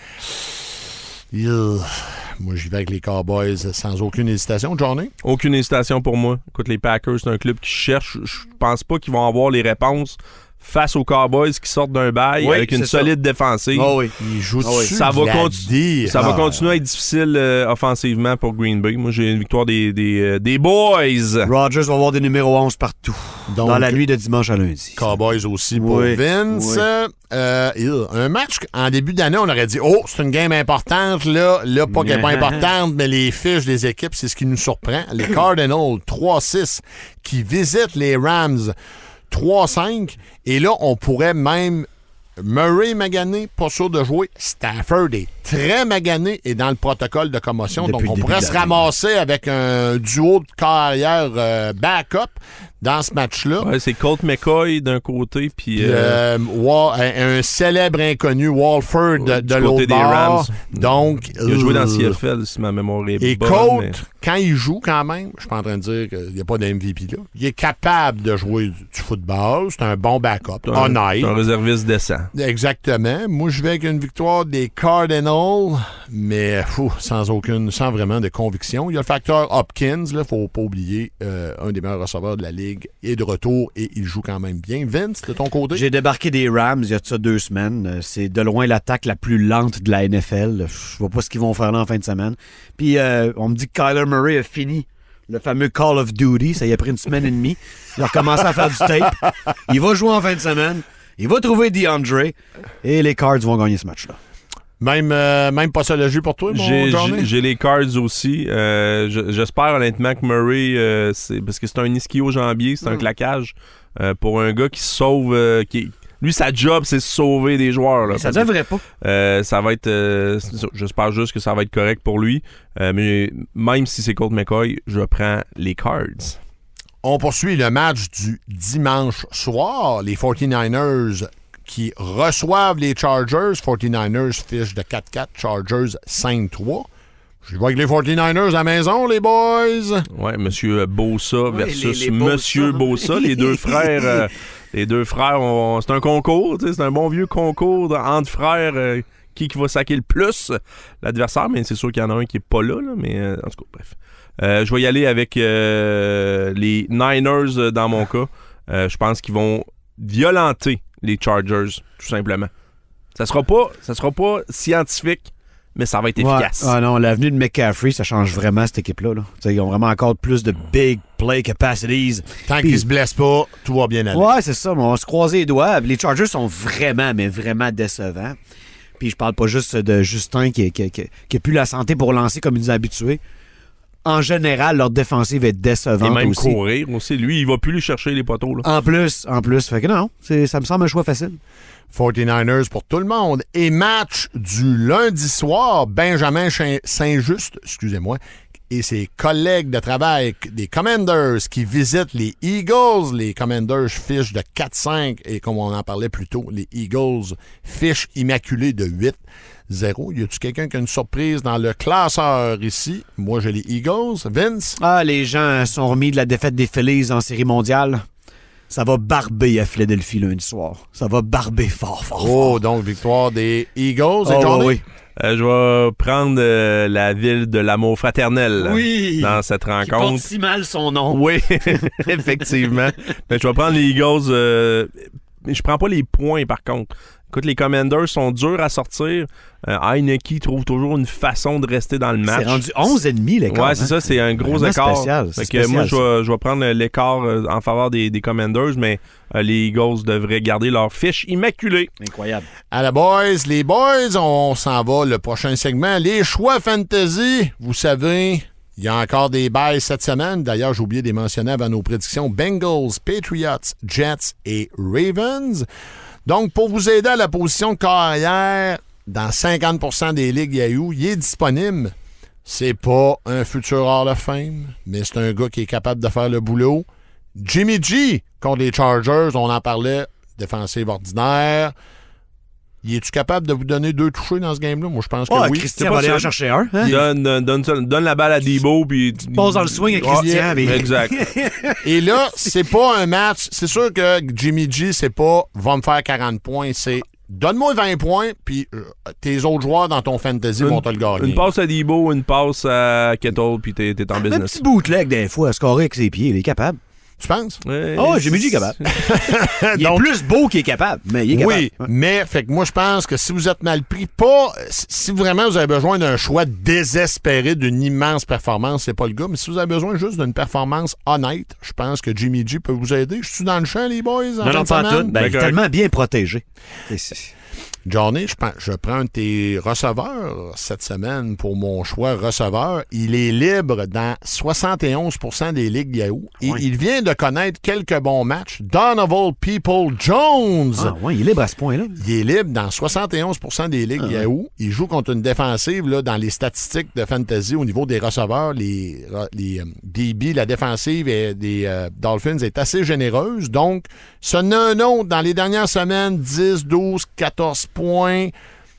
Moi, j'y vais avec les Cowboys sans aucune hésitation. Journée? Aucune hésitation pour moi. Écoute, les Packers, c'est un club qui cherche. Je pense pas qu'ils vont avoir les réponses face aux Cowboys qui sortent d'un bail Oui, avec une ça. solide défensive. Oh oui. Ils jouent Ah oui. Ça va, Ah. continuer à être difficile euh, offensivement pour Green Bay. Moi, j'ai une victoire des, des, euh, des Boys. Rogers va avoir des numéros 11 partout. Donc, dans la nuit de dimanche à lundi. Cowboys aussi pour Oui, Vince. oui. Euh, un match en début d'année, on aurait dit Oh, c'est une game importante. Là, là pas qu'elle n'est pas importante, mais les fiches des équipes, c'est ce qui nous surprend. Les Cardinals 3-6 qui visitent les Rams 3-5. Et là, on pourrait même. Murray magané, pas sûr de jouer. Stafford est très magané et dans le protocole de commotion. Depuis donc, on pourrait se ramasser avec un duo de carrière euh, backup dans ce match-là. Ouais, c'est Colt McCoy d'un côté, puis euh, euh, un, un célèbre inconnu, Walford, de, l'autre des bord. Rams. Donc, il a joué dans euh, CFL, si ma mémoire est Et bonne. Colt, mais- quand il joue quand même, je suis pas en train de dire qu'il n'y a pas d'MVP là, il est capable de jouer du, du football. C'est un bon backup, un- honnête. c'est un réserviste décent. Exactement. Moi, je vais avec une victoire des Cardinals, mais fou, sans aucune, sans vraiment de conviction. Il y a le facteur Hopkins, là, faut pas oublier, euh, un des meilleurs receveurs de la ligue est de retour et il joue quand même bien. Vince, de ton côté? J'ai débarqué des Rams il y a deux semaines. Euh, C'est de loin l'attaque la plus lente de la NFL. Je vois pas ce qu'ils vont faire là en fin de semaine. Puis euh, on me dit que Kyler Murray a fini le fameux Call of Duty. Ça y a pris une semaine et demie. Il a recommencé à faire du tape. Il va jouer en fin de semaine. Il va trouver DeAndre. Et les Cards vont gagner ce match-là. Même, euh, même pas ça le jeu pour toi, mon J'ai- Johnny? J'ai j'ai les Cards aussi. Euh, je- J'espère honnêtement que Murray, euh, c'est parce que c'est un ischio-jambier, Hmm. c'est un claquage. euh, pour un gars qui se sauve, euh, qui, lui, sa job, c'est sauver des joueurs. Là, Ça devrait pas. euh, ça va être. euh. J'espère juste que ça va être correct pour lui. Euh, mais même si c'est Colt McCoy, je prends les Cards. On poursuit le match du dimanche soir. Les 49ers qui reçoivent les Chargers. 49ers fiche de 4-4, Chargers 5-3. Je vois avec les 49ers à la maison, les boys. Ouais, Monsieur Bossa Oui, versus les-. Monsieur Bossa, les deux frères. euh, les deux frères, c'est un concours, tu sais, c'est un bon vieux concours de- entre frères. euh, qui, qui va saquer le plus l'adversaire, mais c'est sûr qu'il y en a un qui est pas là, là, mais euh, en tout cas, bref. Euh, je vais y aller avec euh, les Niners dans mon cas. Euh, je pense qu'ils vont violenter les Chargers, tout simplement. Ça sera pas, ça sera pas scientifique, mais ça va être Ouais. efficace. Ah non, l'avenue de McCaffrey, ça change vraiment cette équipe-là. là. Ils ont vraiment encore plus de big play capacities. Tant Puis- qu'il se blesse pas, tout va bien aller. Ouais, c'est ça, mais on va se croiser les doigts. Les Chargers sont vraiment, mais vraiment décevants. Puis je parle pas juste de Justin qui, qui, qui, qui a plus la santé pour lancer comme il nous a habitués. En général, leur défensive est Et décevante même aussi. courir aussi. Lui, il va plus lui chercher les poteaux. Là. En plus, en plus. Fait que non, c'est- ça me semble un choix facile. 49ers pour tout le monde. Et match du lundi soir, Benjamin Saint-Just, excusez-moi, et ses collègues de travail des Commanders qui visitent les Eagles. Les Commanders fichent de 4-5 et comme on en parlait plus tôt, les Eagles fichent immaculés de 8-0. Y a-tu quelqu'un qui a une surprise dans le classeur ici? Moi, j'ai les Eagles. Vince? Ah, les gens sont remis de la défaite des Phillies en série mondiale. Ça va barber à Philadelphie lundi soir. Ça va barber fort, fort, fort. Oh, donc victoire des Eagles. Et Oh, oui. Euh, je vais prendre euh, la ville de l'amour fraternel Oui. dans cette Qui porte rencontre. si mal son nom. Oui, effectivement. Mais je vais prendre les Eagles. euh, je prends pas les points, par contre. Écoute, les Commanders sont durs à sortir. Euh, Heineke trouve toujours une façon de rester dans le match. C'est rendu 11 ennemis, l'écart. Ouais, c'est hein? ça, c'est un gros écart. spécial, Fait que moi, je spécial, vais, je vais prendre l'écart euh, en faveur des, des Commanders, mais euh, les Eagles devraient garder leur fiche immaculée. Incroyable. À la boys, les boys, on s'en va le prochain segment. Les choix fantasy, vous savez, il y a encore des bails cette semaine. D'ailleurs, j'ai oublié de les mentionner avant nos prédictions. Bengals, Patriots, Jets et Ravens. Donc, pour vous aider à la position carrière, dans 50% des ligues Yahoo, il est disponible. C'est pas un futur Hall of Fame, mais c'est un gars qui est capable de faire le boulot. Jimmy G contre les Chargers, on en parlait, défensive ordinaire. Y es-tu capable de vous donner deux touchés dans ce game-là? Moi, je pense que Oh, oui. Christian va aller en chercher un. Hein? Donne, donne, donne ça- donne la balle à Debo, puis... Pose dans le swing à Christian, Ouais, mais- Exact. Et là, c'est pas un match. C'est sûr que Jimmy G, c'est pas va me faire 40 points. C'est donne-moi 20 points, puis euh, tes autres joueurs dans ton fantasy vont te le gagner. Une passe à Debo, une passe à Kettle, puis t'es t'es en Un business. petit bootleg, des fois, à scorer avec ses pieds. Il est capable. Tu penses? Ouais, Oh, Jimmy G est capable. Il est Donc- plus beau qu'il est capable, mais il est capable. Oui, mais fait que moi je pense que si vous êtes mal pris, pas si vraiment vous avez besoin d'un choix désespéré d'une immense performance, c'est pas le gars, mais si vous avez besoin juste d'une performance honnête, je pense que Jimmy G peut vous aider. Je suis dans le champ les boys Non, pas en tout. Ben, il est D'accord. tellement bien protégé. Johnny, je, prends- je prends un de tes receveurs cette semaine pour mon choix receveur. Il est libre dans 71% des ligues Yahoo. Et il vient de connaître quelques bons matchs. Donovan People Jones. Ah, ouais, il est libre à ce point-là. Il est libre dans 71% des ligues Ah. Yahoo. Il joue contre une défensive là, dans les statistiques de fantasy au niveau des receveurs. Les, les euh, DB, la défensive et des euh, Dolphins est assez généreuse. Donc, ce n'est un autre dans les dernières semaines, 10, 12, 14 points.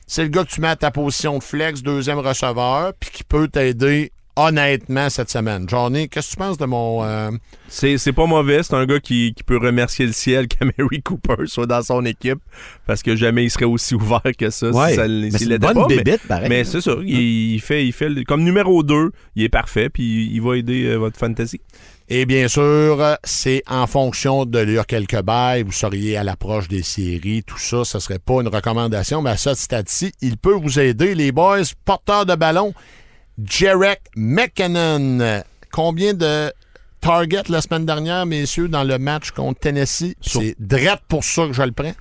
C'est le gars que tu mets à ta position de flex, deuxième receveur, puis qui peut t'aider honnêtement cette semaine. Johnny, qu'est-ce que tu penses de mon... euh, C'est c'est pas mauvais. C'est un gars qui, qui peut remercier le ciel qu'Amary Cooper soit dans son équipe parce que jamais il serait aussi ouvert que ça Ouais. si ça Mais s'il c'est une bonne pas. mais- bébête, pareil. Mais c'est ça. Il, il fait, il fait comme numéro 2, il est parfait puis il va aider euh, votre fantasy. Et bien sûr, c'est en fonction de lire quelques bails, vous seriez à l'approche des séries, tout ça, ce serait pas une recommandation, mais à ce stade-ci, il peut vous aider. Les boys, porteurs de ballon, Jarek McKinnon. Combien de targets la semaine dernière, messieurs, dans le match contre Tennessee? Sur- C'est drette pour ça que je le prends.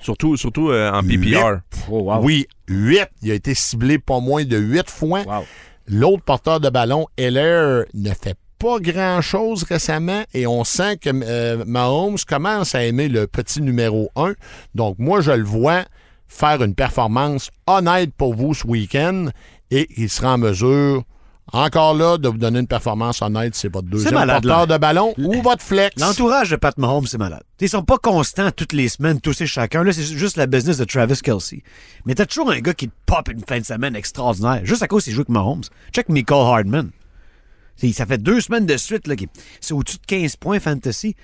Surtout, surtout euh, en PPR. Oh, wow. Oui, 8. Il a été ciblé pas moins de 8 fois. Wow. L'autre porteur de ballon, Heller, ne fait pas grand-chose récemment et on sent que euh, Mahomes commence à aimer le petit numéro 1. Donc, moi, je le vois faire une performance honnête pour vous ce week-end et il sera en mesure, encore là, de vous donner une performance honnête. C'est votre deuxième malade, porteur là. de ballon ou votre flex. L'entourage de Pat Mahomes, c'est malade. Ils sont pas constants toutes les semaines, tous et chacun. Là, c'est juste la business de Travis Kelsey. Mais t'as toujours un gars qui te pop une fin de semaine extraordinaire, juste à cause qu'il joue avec Mahomes. Check Michael Hardman. Ça fait deux semaines de suite, là, c'est au-dessus de 15 points fantasy.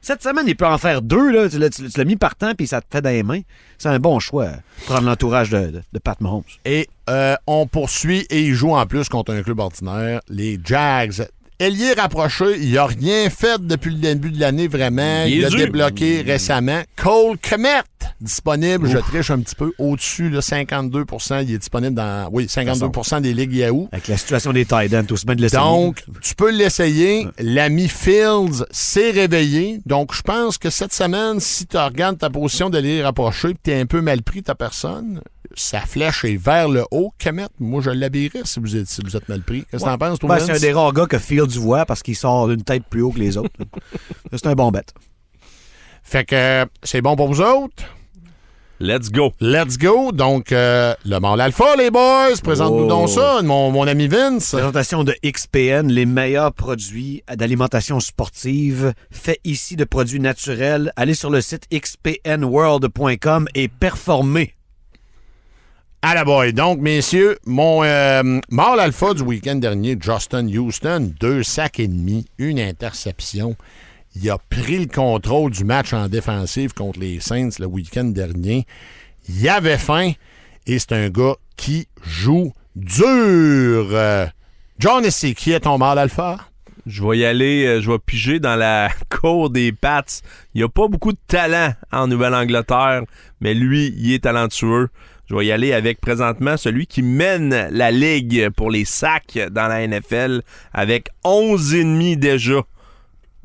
Cette semaine, il peut en faire deux, là. Tu l'as, mis par temps, puis ça te fait dans les mains. C'est un bon choix, prendre l'entourage de, de- de Pat Mahomes. Et euh, on poursuit et il joue en plus contre un club ordinaire, les Jags. Ailier rapproché, il n'a rien fait depuis le début de l'année vraiment. Il Il, a débloqué récemment. Cole Kmet disponible, je triche un petit peu, au-dessus, là, 52% il est disponible dans, oui, 52% des ligues Yahoo. Avec la situation des Titans, tout bien de l'essayer. Donc, tu peux l'essayer. L'ami Fields s'est réveillé. Donc, je pense que cette semaine, si tu regardes ta position de lire rapprochée et tu es un peu mal pris ta personne, sa flèche est vers le haut. Kemet, moi, je l'habillerais si vous êtes, si vous êtes mal pris. Qu'est-ce que t'en penses, toi, Ben, Vince? c'est un des rares gars que Fields voit parce qu'il sort d'une tête plus haut que les autres. c'est un bon bet. Fait que c'est bon pour vous autres? Let's go. Let's go. Donc, euh, le mâle alpha, les boys. Présente-nous Oh. donc ça, mon, mon ami Vince. Présentation de XPN, les meilleurs produits d'alimentation sportive faits ici de produits naturels. Allez sur le site xpnworld.com et performez. À la boy. Donc, messieurs, mon euh, mâle alpha du week-end dernier, Justin Houston, deux sacs et demi, une interception. Il a pris le contrôle du match en défensive contre les Saints le week-end dernier. Il avait faim et c'est un gars qui joue dur. Euh, John, c'est qui est ton mâle alpha? Je vais y aller, euh, je vais piger dans la cour des Pats. Il n'y a pas beaucoup de talent en Nouvelle-Angleterre, mais lui, il est talentueux. Je vais y aller avec présentement celui qui mène la ligue pour les sacs dans la NFL avec 11 ennemis déjà.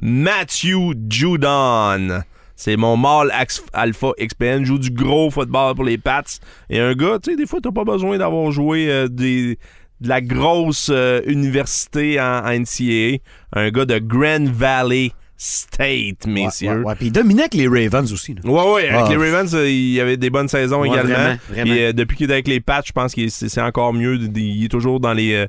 Matthew Judon. C'est mon mâle alpha XPN. Joue du gros football pour les Pats. Et un gars, tu sais, des fois, t'as pas besoin d'avoir joué euh, de la grosse euh, université en NCAA. Un gars de Grand Valley State, messieurs. Ouais, ouais, ouais. Puis il dominait avec les Ravens aussi. là. Ouais, ouais, avec Ah. les Ravens, euh, il y avait des bonnes saisons Ouais, également. vraiment, vraiment. Puis, euh, depuis qu'il est avec les Pats, je pense que c'est c'est encore mieux. Il est toujours dans les. euh,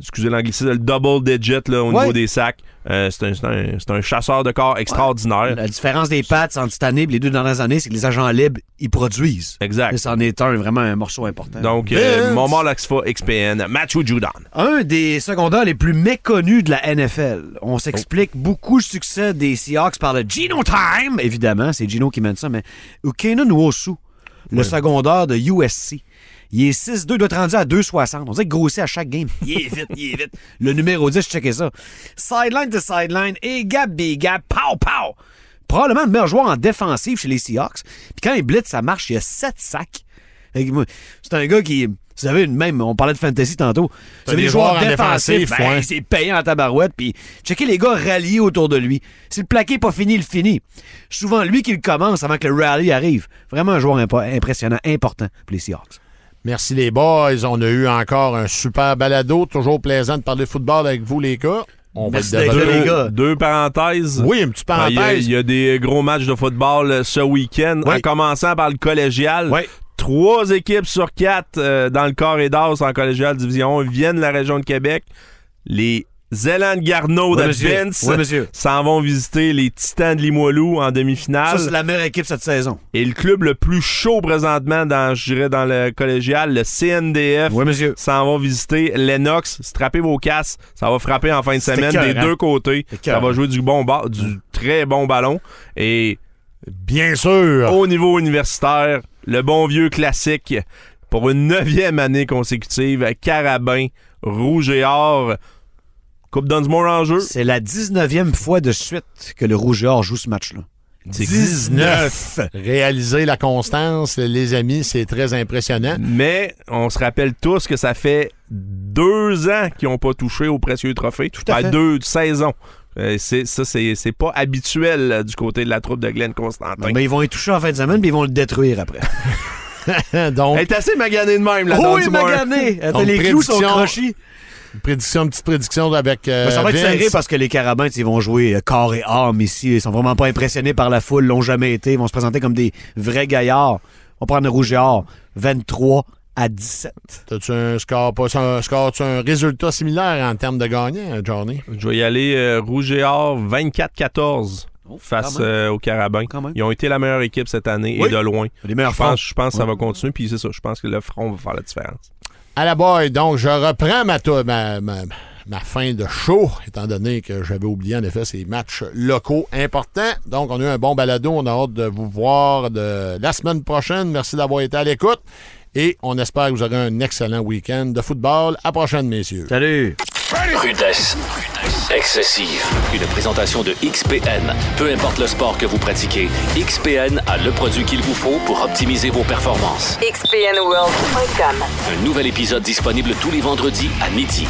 excusez l'anglicisme, le double digit là, au Ouais. niveau des sacs. Euh, c'est un, c'est un- c'est un chasseur de corps extraordinaire. La différence des Pats entre cette année et les deux dernières années, c'est que les agents libres, ils produisent. Exact. Et c'en est un, vraiment un morceau important. Donc, euh, mon XPN, Matthew Judon. Un des secondaires les plus méconnus de la NFL. On s'explique beaucoup le succès des Seahawks par le Gino Time. Évidemment, c'est Gino qui mène ça, mais Ukena Nwosu, le secondaire de USC. Il est 6-2, il doit être rendu à 2,60. On dirait qu'il grossit à chaque game. Il est vite, il est vite. Le numéro 10, checkez ça. Sideline to sideline, et gap, big gap, pow, pow. Probablement le meilleur joueur en défensive chez les Seahawks. Puis quand il blitz, ça marche, il y a 7 sacs. C'est un gars qui. Vous savez, même, on parlait de fantasy tantôt. Vous savez, des les joueurs joueurs en défensifs, défensif, ben, c'est payant en tabarouette. Puis checker les gars ralliés autour de lui. Si le plaqué n'est pas fini, il finit. Souvent lui qui le commence avant que le rallye arrive. Vraiment un joueur impressionnant, important pour les Seahawks. Merci les boys. On a eu encore un super balado. Toujours plaisant de parler football avec vous, les gars. On va développer. les gars. Deux parenthèses. Oui, une petite Ben, Il y, a- parenthèse. il y a des gros matchs de football euh, ce week-end, Oui. en commençant par le collégial. Oui. Trois équipes sur quatre euh, dans le corps et d'as en collégial division 1 viennent de la région de Québec. Les Zélande Garneau Oui, de. Vince Oui, s'en vont visiter les Titans de Limoilou en Ça, demi-finale. c'est la meilleure équipe cette saison. Et le club le plus chaud présentement dans, je dirais, dans le collégial, le CNDF, Oui, monsieur. s'en vont visiter Lennox. Strappez vos casses. Ça va frapper en fin de semaine des deux côtés. Ça va jouer du bon ba- du très bon ballon. Et Bien sûr. au niveau universitaire, le bon vieux classique pour une neuvième année consécutive, Carabin, Rouge et Or. Coupe Dunsmore en jeu. C'est la 19e fois de suite que le Rouge et Or joue ce match-là. C'est 19. Réaliser la constance, les amis, c'est très impressionnant. Mais on se rappelle tous que ça fait deux ans qu'ils n'ont pas touché au précieux trophée. Tout à fait. Deux saisons. Euh, c'est, ça, c'est, c'est pas habituel euh, du côté de la troupe de Glenn Constantin. Ben, ils vont y toucher en fin de semaine, puis ils vont le détruire après. Donc, Elle est assez maganée de même, la oh, il Dunsmore. magané! Attends, Donc, les clous sont crochis. prédiction, petite prédiction avec euh, ça va être Vince. serré parce que les Carabins, ils vont jouer euh, corps et âme ici. Ils sont vraiment pas impressionnés par la foule, l'ont jamais été. Ils vont se présenter comme des vrais gaillards. On prend le rouge et or, 23 à 17. T'as-tu un score, pas un score, tu un résultat similaire en termes de gagnants, Johnny? Je vais y aller euh, Rouge et Or 24-14 face euh, aux Carabins. Ils ont été la meilleure équipe cette année Oui. et de loin. Les meilleurs Je pense, je pense que ça va continuer, puis c'est ça. Je pense que le front va faire la différence. À la boy, donc je reprends ma, fin de show, étant donné que j'avais oublié en effet ces matchs locaux importants. Donc on a eu un bon balado, on a hâte de vous voir la semaine prochaine. Merci d'avoir été à l'écoute et on espère que vous aurez un excellent week-end de football. À prochaine, messieurs. Salut! Rudesse. Excessive. Une présentation de XPN. Peu importe le sport que vous pratiquez, XPN a le produit qu'il vous faut pour optimiser vos performances. XPNWorld.com. Un nouvel épisode disponible tous les vendredis à midi.